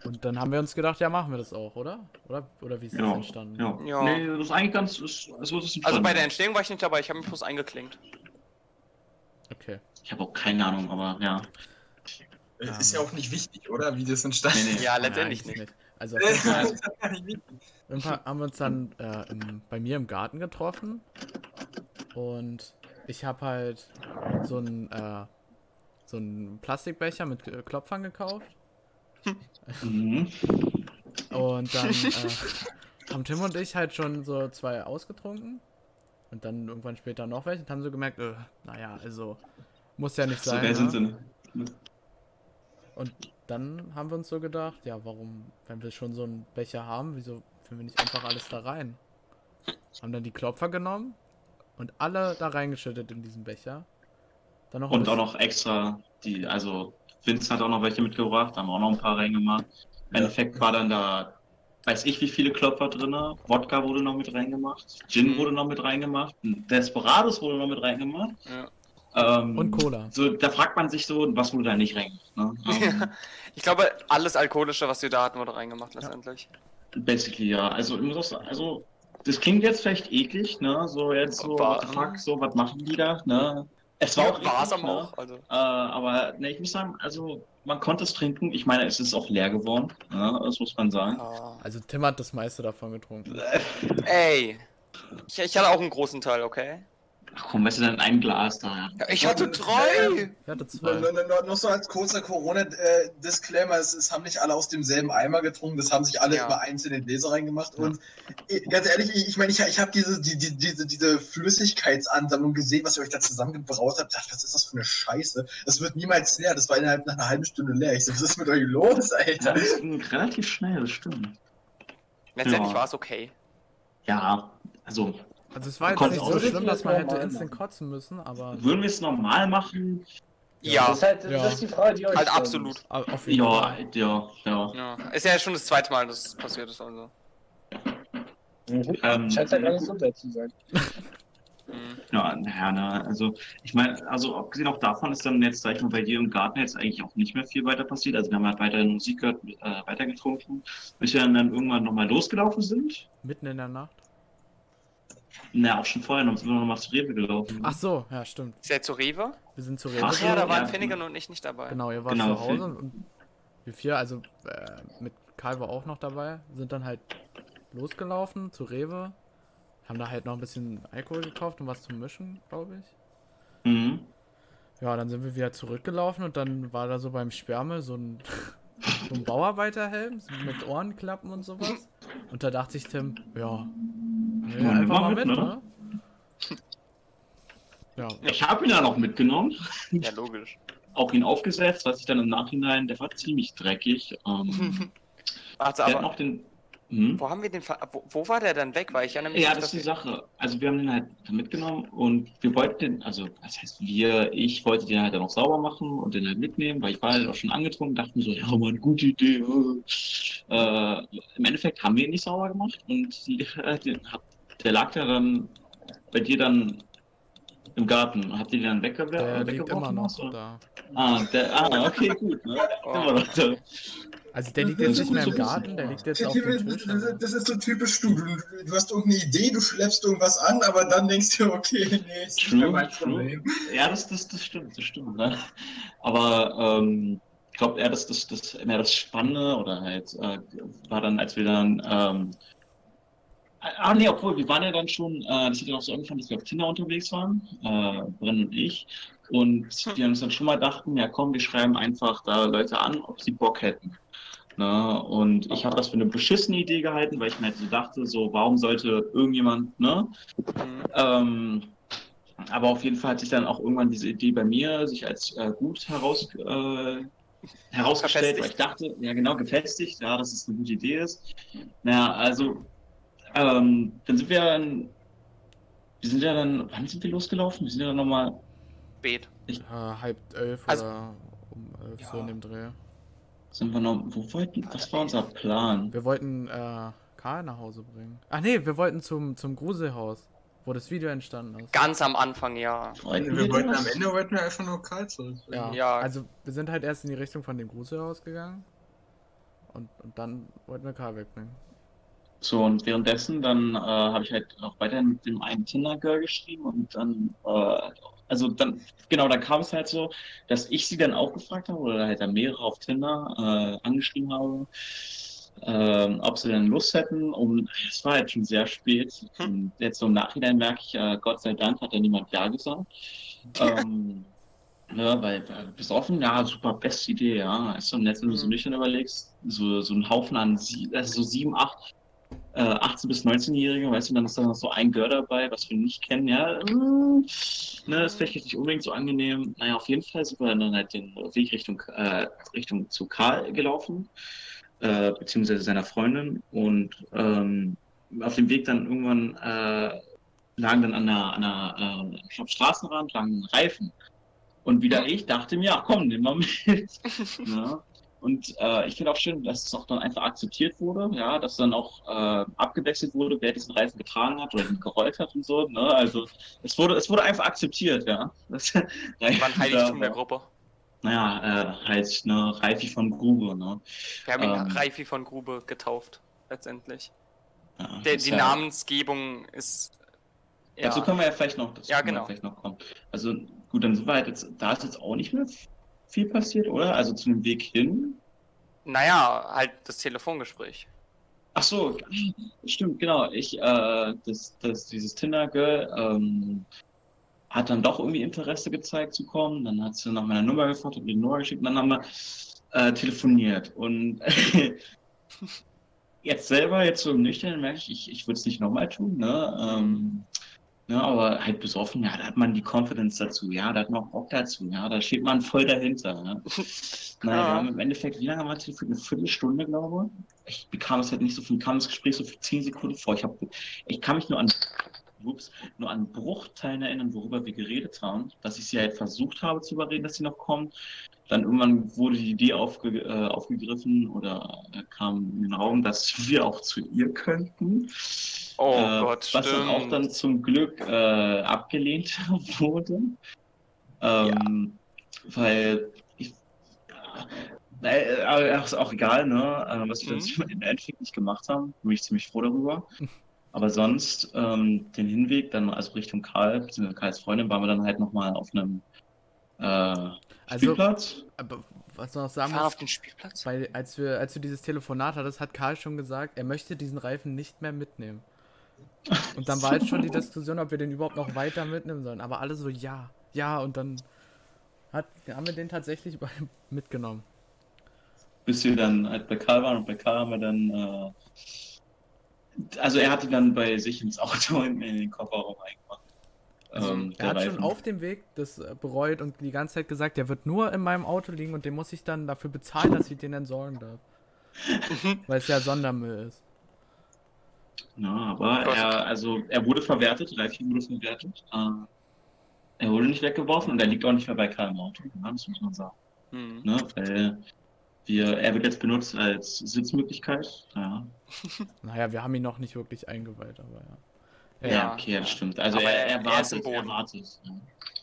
A: Und dann haben wir uns gedacht, ja, machen wir das auch, oder? Oder, oder wie ist das
G: Ja,
A: entstanden?
G: ja.
B: Ja.
G: Nee, das ist eigentlich ganz. Ist, so ist
B: Also bei der. Entstehung war ich nicht dabei, ich habe mich bloß eingeklinkt.
A: Okay.
G: Ich habe auch keine Ahnung, aber ja.
F: Es Ist ja auch nicht wichtig, oder? Wie das entstanden
G: Nee, nee.
B: Ja, letztendlich
A: eigentlich
B: nicht.
A: Also
F: ist.
A: Fall,
F: Das ist nicht wichtig.
A: irgendwann haben wir uns dann äh, im, bei mir im Garten getroffen. Und ich habe halt so einen äh, so einen Plastikbecher mit äh, Klopfern gekauft.
G: Mhm.
A: Und dann äh, haben Tim und ich halt schon so zwei ausgetrunken. Und dann irgendwann später noch welche und haben so gemerkt, äh, naja, also muss ja nicht
G: So
A: sein.
G: sie. ne?
A: Und dann haben wir uns so gedacht, ja, warum, wenn wir schon so einen Becher haben, wieso füllen wir nicht einfach alles da rein? Haben dann die Klopfer genommen und alle da reingeschüttet in diesen Becher. Dann noch
G: Und auch noch extra, die, also Vince hat auch noch welche mitgebracht, haben auch noch ein paar reingemacht. Im
F: Ja.
G: Endeffekt war dann da, weiß ich wie viele Klopfer drin, Wodka wurde noch mit reingemacht, Gin
B: Mhm.
G: wurde noch mit reingemacht, Desperados wurde noch mit reingemacht.
B: Ja.
G: Ähm,
A: Und Cola.
G: So, da fragt man sich so, was wurde da nicht reingemacht, ne? Ähm,
B: Ich glaube, alles Alkoholische, was wir da hatten, wurde reingemacht letztendlich.
G: Basically, ja. Also, ich muss auch sagen, also, das klingt jetzt vielleicht eklig, ne? So jetzt so,
B: War-
G: what the fuck, so, was machen die da, ne? Es war auch
B: war es
G: eklig,
B: aber
G: ne?
B: auch. Also.
G: Äh, aber ne, ich muss sagen, also man konnte es trinken. Ich meine, es ist auch leer geworden. Ja, das muss man sagen.
B: Ah.
A: Also Tim hat das meiste davon getrunken.
B: Ey. Ich, ich hatte auch einen großen Teil, okay?
G: Ach komm, weißt du, dann ein Glas da. Ja.
B: Ja, ich hatte drei!
A: Ich hatte
F: Noch,
A: zwei.
F: noch, noch, noch so als kurzer Corona-Disclaimer, es, es haben nicht alle aus demselben Eimer getrunken, das haben sich alle
B: Ja.
F: über einzelne Gläser reingemacht. Und äh, ganz ehrlich, ich, ich meine, ich, ich habe diese, die, die, diese, diese Flüssigkeitsansammlung gesehen, was ihr euch da zusammengebraut habt. Ich dachte, was ist das für eine Scheiße? Das wird niemals leer. Das war innerhalb nach einer halben Stunde leer. Ich so, was ist mit euch los,
G: Ja,
F: Alter?
G: das ging relativ schnell, das stimmt.
B: Letztendlich
G: Ja.
B: war es okay.
G: Ja, also
A: Also es war jetzt nicht so schlimm, dass man hätte instant
C: machen.
A: kotzen müssen, aber
G: würden wir es normal machen?
B: Ja,
C: Das ist halt das
A: Ja.
C: ist die Frage, die euch
B: halt absolut.
A: auf jeden
G: Ja,
A: Fall.
G: ja, ja.
B: Ja. Ist ja schon das zweite Mal, dass es passiert ist. Also.
C: Mhm.
G: Ähm,
C: Scheint ja gar nicht so bad zu sein.
B: Mhm.
G: Ja, naja, na, also ich meine, also abgesehen auch davon ist dann jetzt, sag ich mal, bei dir im Garten jetzt eigentlich auch nicht mehr viel weiter passiert. Also wir haben halt weiterhin Musik gehört, äh, weitergetrunken, bis wir dann, dann irgendwann nochmal losgelaufen sind.
A: Mitten in der Nacht.
G: Na, auch schon vorher, dann sind wir nochmal zu Rewe gelaufen.
A: Ach so, ja, stimmt.
B: Ist er zu Rewe?
A: Wir sind zu
G: Ach
A: Rewe.
G: ja,
B: Ja, da
G: ja.
B: waren Finnegan und ich nicht dabei.
A: Genau, ihr wart
G: Genau,
A: zu Hause und wir vier, also äh, mit Karl war auch noch dabei, sind dann halt losgelaufen zu Rewe, haben da halt noch ein bisschen Alkohol gekauft und was zum Mischen, glaube ich.
G: Mhm.
A: Ja, dann sind wir wieder zurückgelaufen und dann war da so beim Sperrmüll so ein, so ein Bauarbeiterhelm mit Ohrenklappen und sowas. Und da dachte ich Tim, ja, nee, einfach
G: mal mit,
A: mit,
G: ne?
A: ne? Ja,
G: Ich habe ihn dann auch mitgenommen,
B: Ja, logisch.
G: auch ihn aufgesetzt, was ich dann im Nachhinein, der war ziemlich dreckig. Ähm,
B: Warte,
G: der hat
B: aber
G: noch den. Hm?
B: wo haben wir den Ver wo, wo war der dann weg? Weil ich erinnere mich
G: Ja, das ist die Sache. Also wir haben den halt mitgenommen und wir wollten den, also das heißt wir, ich wollte den halt dann auch sauber machen und den halt mitnehmen, weil ich war halt auch schon angetrunken, dachte mir so, ja Mann, gute Idee. Äh, Im Endeffekt haben wir ihn nicht sauber gemacht und die, äh, den, der lag da dann bei dir dann im Garten. Habt ihr den dann weggewer
A: der
G: äh,
A: liegt immer
G: weggeworfen?
A: noch
G: oder?
A: da.
G: Ah, der, ah, okay, gut. Ne?
B: Oh.
A: Also der liegt jetzt nicht mehr im Garten, der liegt jetzt auf dem Tisch.
F: Das, ist so typisch du. du. Hast irgendeine Idee, du schleppst irgendwas an, aber dann denkst du, okay, nee, ist
G: True,
F: mein
G: true.
F: Problem.
G: Ja, das, das, das stimmt, das stimmt. Ne? Aber ähm, ich glaube eher, dass das, das, mehr das Spannende oder halt äh, war dann, als wir dann. Ähm, ah, nee, obwohl, wir waren ja dann schon, äh, das hat ja auch so angefangen, dass wir auf Tinder unterwegs waren, äh, Brenn und ich. Und wir uns dann schon mal dachten, ja komm, wir schreiben einfach da Leute an, ob sie Bock hätten. Ne? Und ich habe das für eine beschissene Idee gehalten, weil ich mir halt so dachte, so, warum sollte irgendjemand, ne?
B: Mhm.
G: Ähm, aber auf jeden Fall hat sich dann auch irgendwann diese Idee bei mir sich als äh, gut heraus, äh, herausgestellt, weil ich dachte, ja genau, gefestigt, ja, dass es eine gute Idee ist. Naja, also ähm, dann sind wir dann, wir sind ja dann, wann sind wir losgelaufen? Wir sind ja dann nochmal,
B: Spät.
A: Äh, halb elf
B: Also-
A: oder um elf so
B: Ja.
A: in dem Dreh.
G: sind wir noch, wo wollten, was war unser Plan?
A: Wir wollten äh, Karl nach Hause bringen. Ach nee, wir wollten zum, zum Gruselhaus, wo das Video entstanden ist.
B: Ganz am Anfang, ja.
G: Wollten
E: Wir wollten
G: das?
E: am Ende wollten wir einfach nur Karl zurück.
A: Ja.
B: Ja.
A: Also wir sind halt erst in die Richtung von dem Gruselhaus gegangen. Und, und dann wollten wir Karl wegbringen.
G: So, und währenddessen dann äh, habe ich halt auch weiterhin mit dem einen Tinder-Girl geschrieben und dann, äh, also dann, genau, dann kam es halt so, dass ich sie dann auch gefragt habe oder halt dann mehrere auf Tinder äh, angeschrieben habe, ähm, ob sie denn Lust hätten. Und es war halt schon sehr spät. Und jetzt so im Nachhinein merke ich, äh, Gott sei Dank hat ja niemand Ja gesagt. ähm, ne, weil äh, besoffen, ja, super, beste Idee, ja. Ist so nett, wenn du so
B: Mhm.
G: nüchtern überlegst, so, so ein Haufen an sie, also so sieben, acht äh, 18- bis 19-Jährige, weißt du, dann ist da noch so ein Girl dabei, was wir nicht kennen, ja, mm, ne, ist vielleicht nicht unbedingt so angenehm. Naja, auf jeden Fall sind wir dann halt den Weg Richtung, äh, Richtung zu Karl gelaufen, äh, beziehungsweise seiner Freundin und ähm, auf dem Weg dann irgendwann äh, lagen dann an der, an der äh, Straßenrand lagen Reifen. Und wieder ich dachte mir, ach komm, nimm mal mit. ne? Und äh, ich finde auch schön, dass es auch dann einfach akzeptiert wurde, ja, dass dann auch äh, abgewechselt wurde, wer diesen Reifen getragen hat oder gerollt hat und so. Ne? Also es wurde, es wurde einfach akzeptiert, ja. Das,
B: War ein Heiligtum der Gruppe.
G: Naja, äh, halt ne, Reifi von Grube, ne?
B: Wir haben ihn
G: Ähm.
B: Reifi von Grube getauft, letztendlich.
G: Ja,
B: Der, die
G: ja-
B: Namensgebung ist. Ja,
G: Dazu können wir ja vielleicht noch,
B: Ja, genau.
G: vielleicht noch kommen. Also gut, dann sind wir halt jetzt, da ist jetzt auch nicht mehr viel passiert, oder? Also zu dem Weg hin.
B: naja, halt das Telefongespräch.
G: Ach so, stimmt, genau. Ich, äh, das, das, dieses Tinder-Girl, ähm, hat dann doch irgendwie Interesse gezeigt zu kommen. Dann hat sie nach meiner Nummer gefragt, hat mir die Nummer geschickt und dann haben wir äh, telefoniert. Und jetzt selber, jetzt so im Nüchtern, merke ich, ich, ich würde es nicht nochmal tun. Ne? Ähm, ne, aber halt besoffen, ja, da hat man die Confidence dazu, ja, da hat man auch Bock dazu, ja, da steht man voll dahinter. Ne? Naja, wir haben im Endeffekt, wie lange haben wir telefoniert? Eine Viertelstunde, glaube ich. Ich bekam es halt nicht so viel, kam das Gespräch so für zehn Sekunden vor. Ich, hab, ich kann mich nur an, ups, nur an Bruchteilen erinnern, worüber wir geredet haben, dass ich sie halt versucht habe zu überreden, dass sie noch kommt. Dann irgendwann wurde die Idee aufge, äh, aufgegriffen oder äh, kam in den Raum, dass wir auch zu ihr könnten.
B: Oh
G: Äh,
B: Gott,
G: was dann auch
B: stimmt.
G: dann zum Glück äh, abgelehnt wurde. Ähm, Weil ich. Äh, aber ist auch egal, ne? äh, Was wir
B: Mhm.
G: im Endeffekt nicht gemacht haben. Bin ich ziemlich froh darüber. Aber sonst, ähm, den Hinweg dann also Richtung Karl, beziehungsweise Karls Freundin, waren wir dann halt nochmal auf einem äh,
A: Also,
G: Spielplatz.
A: aber was man noch sagen
B: Fahren
A: muss,
B: auf den Spielplatz?
A: Weil als wir, als du dieses Telefonat hattest, hat Karl schon gesagt, er möchte diesen Reifen nicht mehr mitnehmen. Und dann war jetzt schon die Diskussion, ob wir den überhaupt noch weiter mitnehmen sollen. Aber alle so, ja, ja, und dann hat, haben wir den tatsächlich bei- mitgenommen.
G: bis wir dann halt bei Karl waren und bei Karl haben wir dann, äh, also er hatte dann bei sich ins Auto in, in den Kofferraum eingemacht.
A: Also,
G: Ähm,
A: er
G: der
A: hat schon
G: Reifen.
A: auf dem Weg das äh, bereut und die ganze Zeit gesagt, der wird nur in meinem Auto liegen und den muss ich dann dafür bezahlen, dass ich den entsorgen darf. Weil es ja Sondermüll ist.
G: Ja, aber
B: Gott.
G: er, also er wurde verwertet, Reifen wurde verwertet. Äh, er wurde nicht weggeworfen und er liegt auch nicht mehr bei Karl im Auto, ja, das muss man sagen.
B: Hm.
G: Ne? Weil wir, er wird jetzt benutzt als Sitzmöglichkeit. Ja,
A: Naja, wir haben ihn noch nicht wirklich eingeweiht, aber ja.
G: ja,
B: Ja.
G: okay, das stimmt. Also er,
B: er-
G: er, wartet, er wartet. Ja.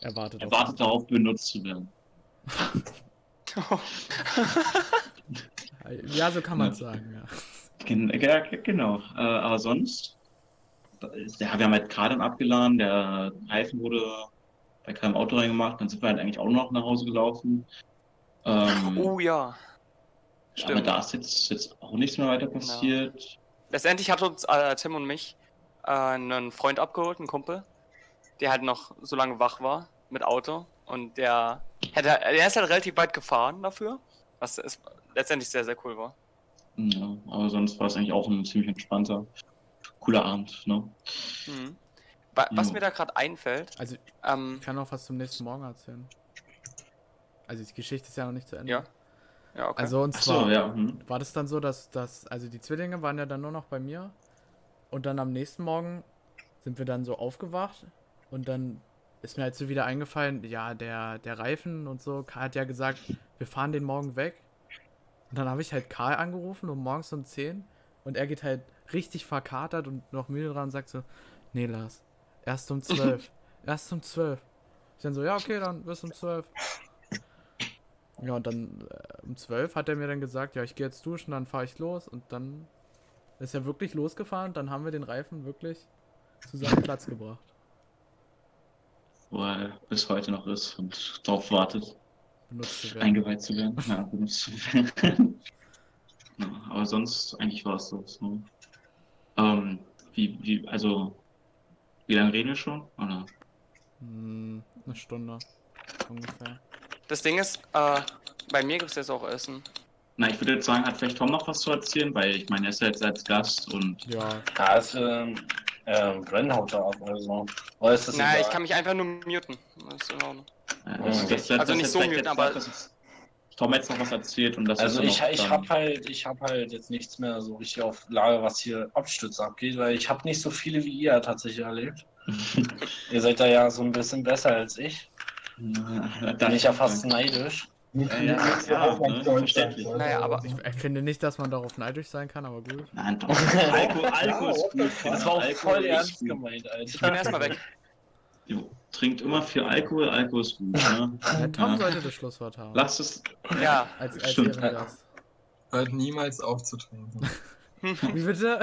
A: Er wartet
G: Er
A: auf
G: wartet darauf, benutzt zu werden.
A: Ja, so kann man es sagen, ja.
G: Gen ja, ge- genau. Äh, aber sonst, ja, wir haben halt gerade abgeladen, der Reifen wurde bei keinem Auto reingemacht, dann sind wir halt eigentlich auch noch nach Hause gelaufen. Ähm,
B: Oh ja.
G: Aber
B: Stimmt.
G: da ist jetzt, jetzt auch nichts mehr weiter passiert.
B: Letztendlich hat uns äh, Tim und mich äh, einen Freund abgeholt, einen Kumpel, der halt noch so lange wach war mit Auto. Und der, hätte, der ist halt relativ weit gefahren dafür, was ist, letztendlich sehr, sehr cool war.
G: Ja, aber sonst war es eigentlich auch ein ziemlich entspannter, cooler Abend. Ne?
B: Mhm. Wa- Was
G: Jo.
B: mir da gerade einfällt,
A: Also,
B: ähm,
A: ich kann noch was zum nächsten Morgen erzählen. Also, die Geschichte ist ja noch nicht zu Ende.
B: Ja. Ja, okay.
A: Also, und zwar
G: so, ja. Hm.
A: war das dann so, dass, dass, also die Zwillinge waren ja dann nur noch bei mir. Und dann am nächsten Morgen sind wir dann so aufgewacht. Und dann ist mir halt so wieder eingefallen, ja, der, der Reifen und so, Karl hat ja gesagt, wir fahren den morgen weg. Und dann habe ich halt Karl angerufen um morgens um 10. Und er geht halt richtig verkatert und noch müde dran und sagt so, nee, Lars, erst um 12. erst um 12. Ich dann so, ja, okay, dann bis um 12. Ja, und dann äh, um 12 hat er mir dann gesagt, ja, ich gehe jetzt duschen, dann fahre ich los. Und dann ist er wirklich losgefahren. Dann haben wir den Reifen wirklich zu seinem Platz gebracht.
G: Wo er bis heute noch ist und darauf wartet,
A: zu
G: eingeweiht zu werden. Ja, benutzt zu werden. ja, aber sonst, eigentlich war es das. Ne? Ähm, wie, wie, also, wie lange reden wir schon? Oder?
A: Hm, eine Stunde ungefähr.
B: Das Ding ist, äh, bei mir gibt es jetzt auch Essen.
G: Na, ich würde jetzt sagen, hat vielleicht Tom noch was zu erzählen, weil ich meine, er ist ja jetzt als Gast und
A: Ja,
C: Da ist ähm, ähm, Brenn haut da ab oder so. Oder ist das
B: Nein, ich kann mich einfach nur muten. Das ist in Ordnung.
G: äh, das, das, das,
B: Also
G: das
B: nicht so muten,
G: jetzt
B: aber-
G: jetzt Tom jetzt noch was erzählt und das
C: Also
G: ist
C: ich, ich habe halt, ich habe halt jetzt nichts mehr so richtig auf Lager, was hier Abstürze abgeht, weil ich habe nicht so viele wie ihr tatsächlich erlebt. ihr seid da ja so ein bisschen besser als ich. Da bin ich ja fast neidisch.
G: Ja, ja, ja, ne, verständlich.
B: Naja, aber-
A: ich, ich finde nicht, dass man darauf neidisch sein kann, aber gut.
G: Nein, doch. Alkohol, Alkohol ist gut.
C: Das war auch
G: Alkohol
C: voll ernst
G: gut.
C: gemeint,
B: Ich bin
C: Alter.
B: erstmal weg.
G: Jo, trinkt immer viel Alkohol, Alkohol ist gut. Ne?
A: Ja, Tom
G: Ja.
A: sollte das Schlusswort haben.
G: Lasst es.
B: Ja.
A: als als
G: Stimmt.
E: Hört niemals auf zu trinken.
A: Wie bitte?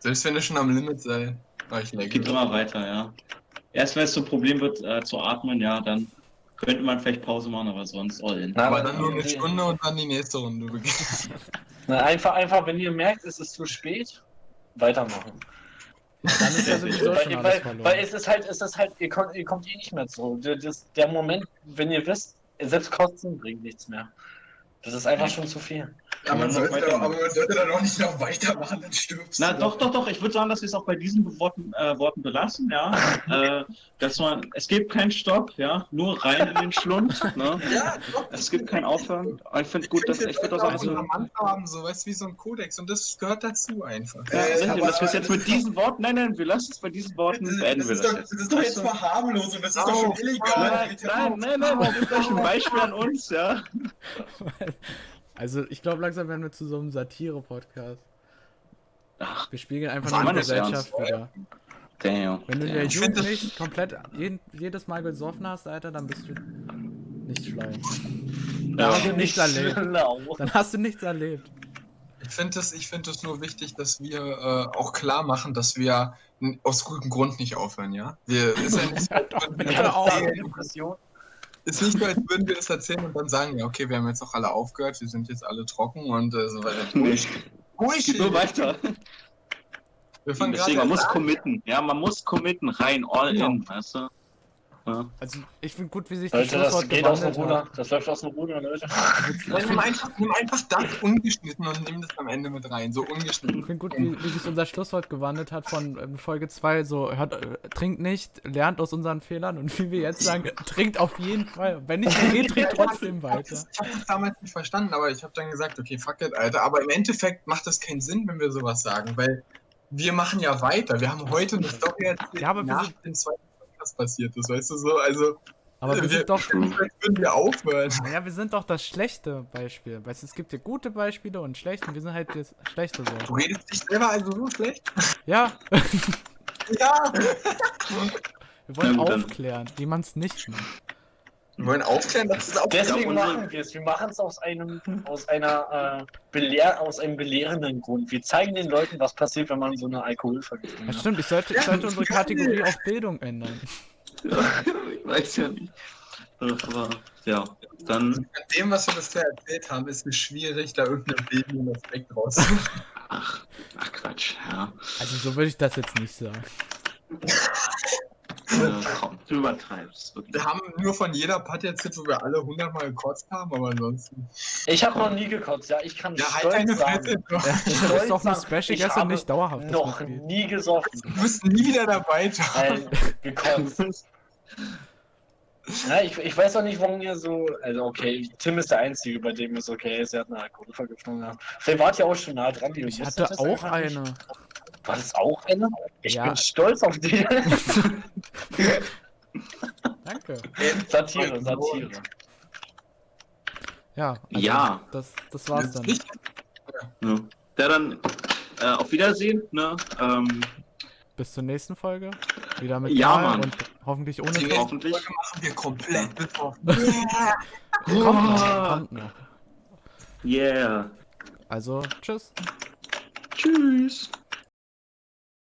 E: Selbst wenn ihr schon am Limit seid. War ich
G: Geht immer weiter, ja. Erst wenn es so ein Problem wird äh, zu atmen, ja, dann könnte man vielleicht Pause machen, aber sonst all in.
C: Na,
E: Aber dann nur eine Stunde und dann die nächste Runde beginnen.
C: Na, einfach, einfach, wenn ihr merkt, es ist zu spät, weitermachen.
A: Dann ist ja sowieso schon
C: weil,
A: alles
C: weil,
A: verloren.
C: weil es ist halt, es ist halt, ihr kommt, ihr kommt eh nicht mehr zurück. Der- Das, der Moment, wenn ihr wisst, selbst Kosten bringt nichts mehr. Das ist einfach schon zu viel.
H: Ja, man sollte aber man sollte dann auch nicht noch weitermachen, dann stirbst
G: Na
H: du.
G: doch, doch, doch. Ich würde sagen, dass wir es auch bei diesen Worten, äh, Worten belassen, ja. äh, dass man, es gibt keinen Stopp, ja. Nur rein in den Schlund. Ne?
H: Ja, doch.
G: Es gibt kein Aufhören. Ich finde gut, dass ich würde das auch
F: so haben, so weißt wie so ein Kodex und das gehört dazu einfach.
G: Ja,
H: Äh,
G: richtig, und dass wir es jetzt mit diesen Worten, nein, nein, wir lassen es bei diesen Worten,
H: Das,
G: beenden
H: das,
G: wir
H: ist
G: das
H: doch,
G: jetzt.
H: das ist doch jetzt Verharmlosung, das ist doch schon illegal.
G: Nein, nein, nein, nein, wir sind gleich ein Beispiel an uns, ja.
A: Also, ich glaube, langsam werden wir zu so einem Satire-Podcast.
G: Ach,
A: Wir spiegeln einfach nur die Gesellschaft
G: ernst,
A: wieder.
G: damn.
A: Wenn du in der Jugend nicht komplett jeden, jedes Mal gesoffen hast, Alter, dann bist du nicht schlau. Dann
G: Ja.
A: hast du nichts erlebt.
C: Schlau.
A: Dann hast du nichts erlebt.
F: Ich finde es ich find es nur wichtig, dass wir äh, auch klar machen, dass wir aus gutem Grund nicht aufhören, ja? Wir, ist, ja
A: Hör auf.
F: erzählen-
C: Depression.
F: Ist nicht so, als würden wir das erzählen und dann sagen, ja, okay, wir haben jetzt auch alle aufgehört, wir sind jetzt alle trocken und äh, so weiter.
G: Nee,
F: Bullshit!
G: nur weiter.
F: Wir fangen
G: Deswegen, man muss
F: an.
G: committen. Ja, man muss committen, rein, all in, weißt du? Ja.
A: Also, ich finde gut, wie sich das
C: Leute, das
A: Schlusswort
C: geht aus dem
A: gewandelt
C: Ruder.
A: hat.
C: Das läuft aus dem Ruder, Leute.
F: Nimm, einfach, nimm einfach das ungeschnitten und nimm das am Ende mit rein, so ungeschnitten.
A: Ich finde gut, wie, wie sich unser Schlusswort gewandelt hat von ähm, Folge 2, so, hört, äh, trinkt nicht, lernt aus unseren Fehlern und wie wir jetzt sagen, trinkt auf jeden Fall. Wenn nicht, dann geht, trinkt trotzdem weiter.
F: das, ich hab das damals nicht verstanden, aber ich habe dann gesagt, okay, fuck it, Alter. Aber im Endeffekt macht das keinen Sinn, wenn wir sowas sagen, weil wir machen ja weiter. Wir haben heute eine Story erzählt,
A: Ja, aber
F: nach dem zweiten Podcast passiert ist, weißt du so? Also,
A: Aber wir
F: wir-
A: sind doch,
F: würden wir aufhören.
A: naja, wir sind doch das schlechte Beispiel. Weißt du, es gibt ja gute Beispiele und schlechte und wir sind halt das schlechte
F: Du
A: so.
F: redest dich selber also so schlecht?
A: Ja,
F: Ja!
A: wir wollen
G: dann.
A: aufklären, wie man es nicht macht.
F: Wir wollen aufklären, dass es auch
C: Deswegen machen wir es. Wir machen es aus einem, aus einer, äh, belehr aus einem belehrenden Grund. Wir zeigen den Leuten, was passiert, wenn man so eine Alkoholvergiftung
A: Ja,
C: hat.
A: stimmt, ich sollte, ich sollte unsere Kategorie auf Bildung ändern.
G: ich weiß ja nicht. Aber, ja, dann,
F: An dem, was wir bisher erzählt haben, ist es schwierig, da irgendeinen bildenden Aspekt rauszuholen.
G: ach, ach Quatsch, ja.
A: Also so würde ich das jetzt nicht sagen.
G: ja komm, du übertreibst.
F: Wir
G: Wirklich.
F: haben nur von jeder Part erzählt, wo wir alle hundertmal gekotzt haben, aber ansonsten.
C: Ich habe noch nie gekotzt, ja. Ich kann
F: Ja, halt
C: stolz
F: deine
C: sagen.
A: Ja, du bist doch ein
C: sagen,
A: Special
C: ich habe
A: nicht dauerhaft
C: noch nie gesoffen.
F: Du bist nie wieder dabei.
C: Nein, gekotzt. Ja, ich, ich weiß auch nicht, warum ihr so. Also, okay, Tim ist der Einzige, bei dem es okay ist. Er hat eine Alkoholvergiftung gehabt. Vielleicht wart ihr auch schon nah dran. ihr
A: Ich hatte auch
C: einfach nicht. War das auch eine? Ich
A: Ja.
C: bin stolz auf dich.
A: Danke.
C: Satire, Satire.
A: Ja. also
G: Ja.
A: Das, das war's dann.
G: Ja. Dann, äh, auf Wiedersehen, ne? Ähm,
A: Bis zur nächsten Folge. Wieder mit
G: Ja,
A: Karl
G: Mann.
A: und hoffentlich ohne
F: Die
G: hoffentlich.
F: Folge machen wir komplett besoffen.
A: Kommt noch, kommt noch.
G: Yeah.
A: Also, tschüss.
G: Tschüss.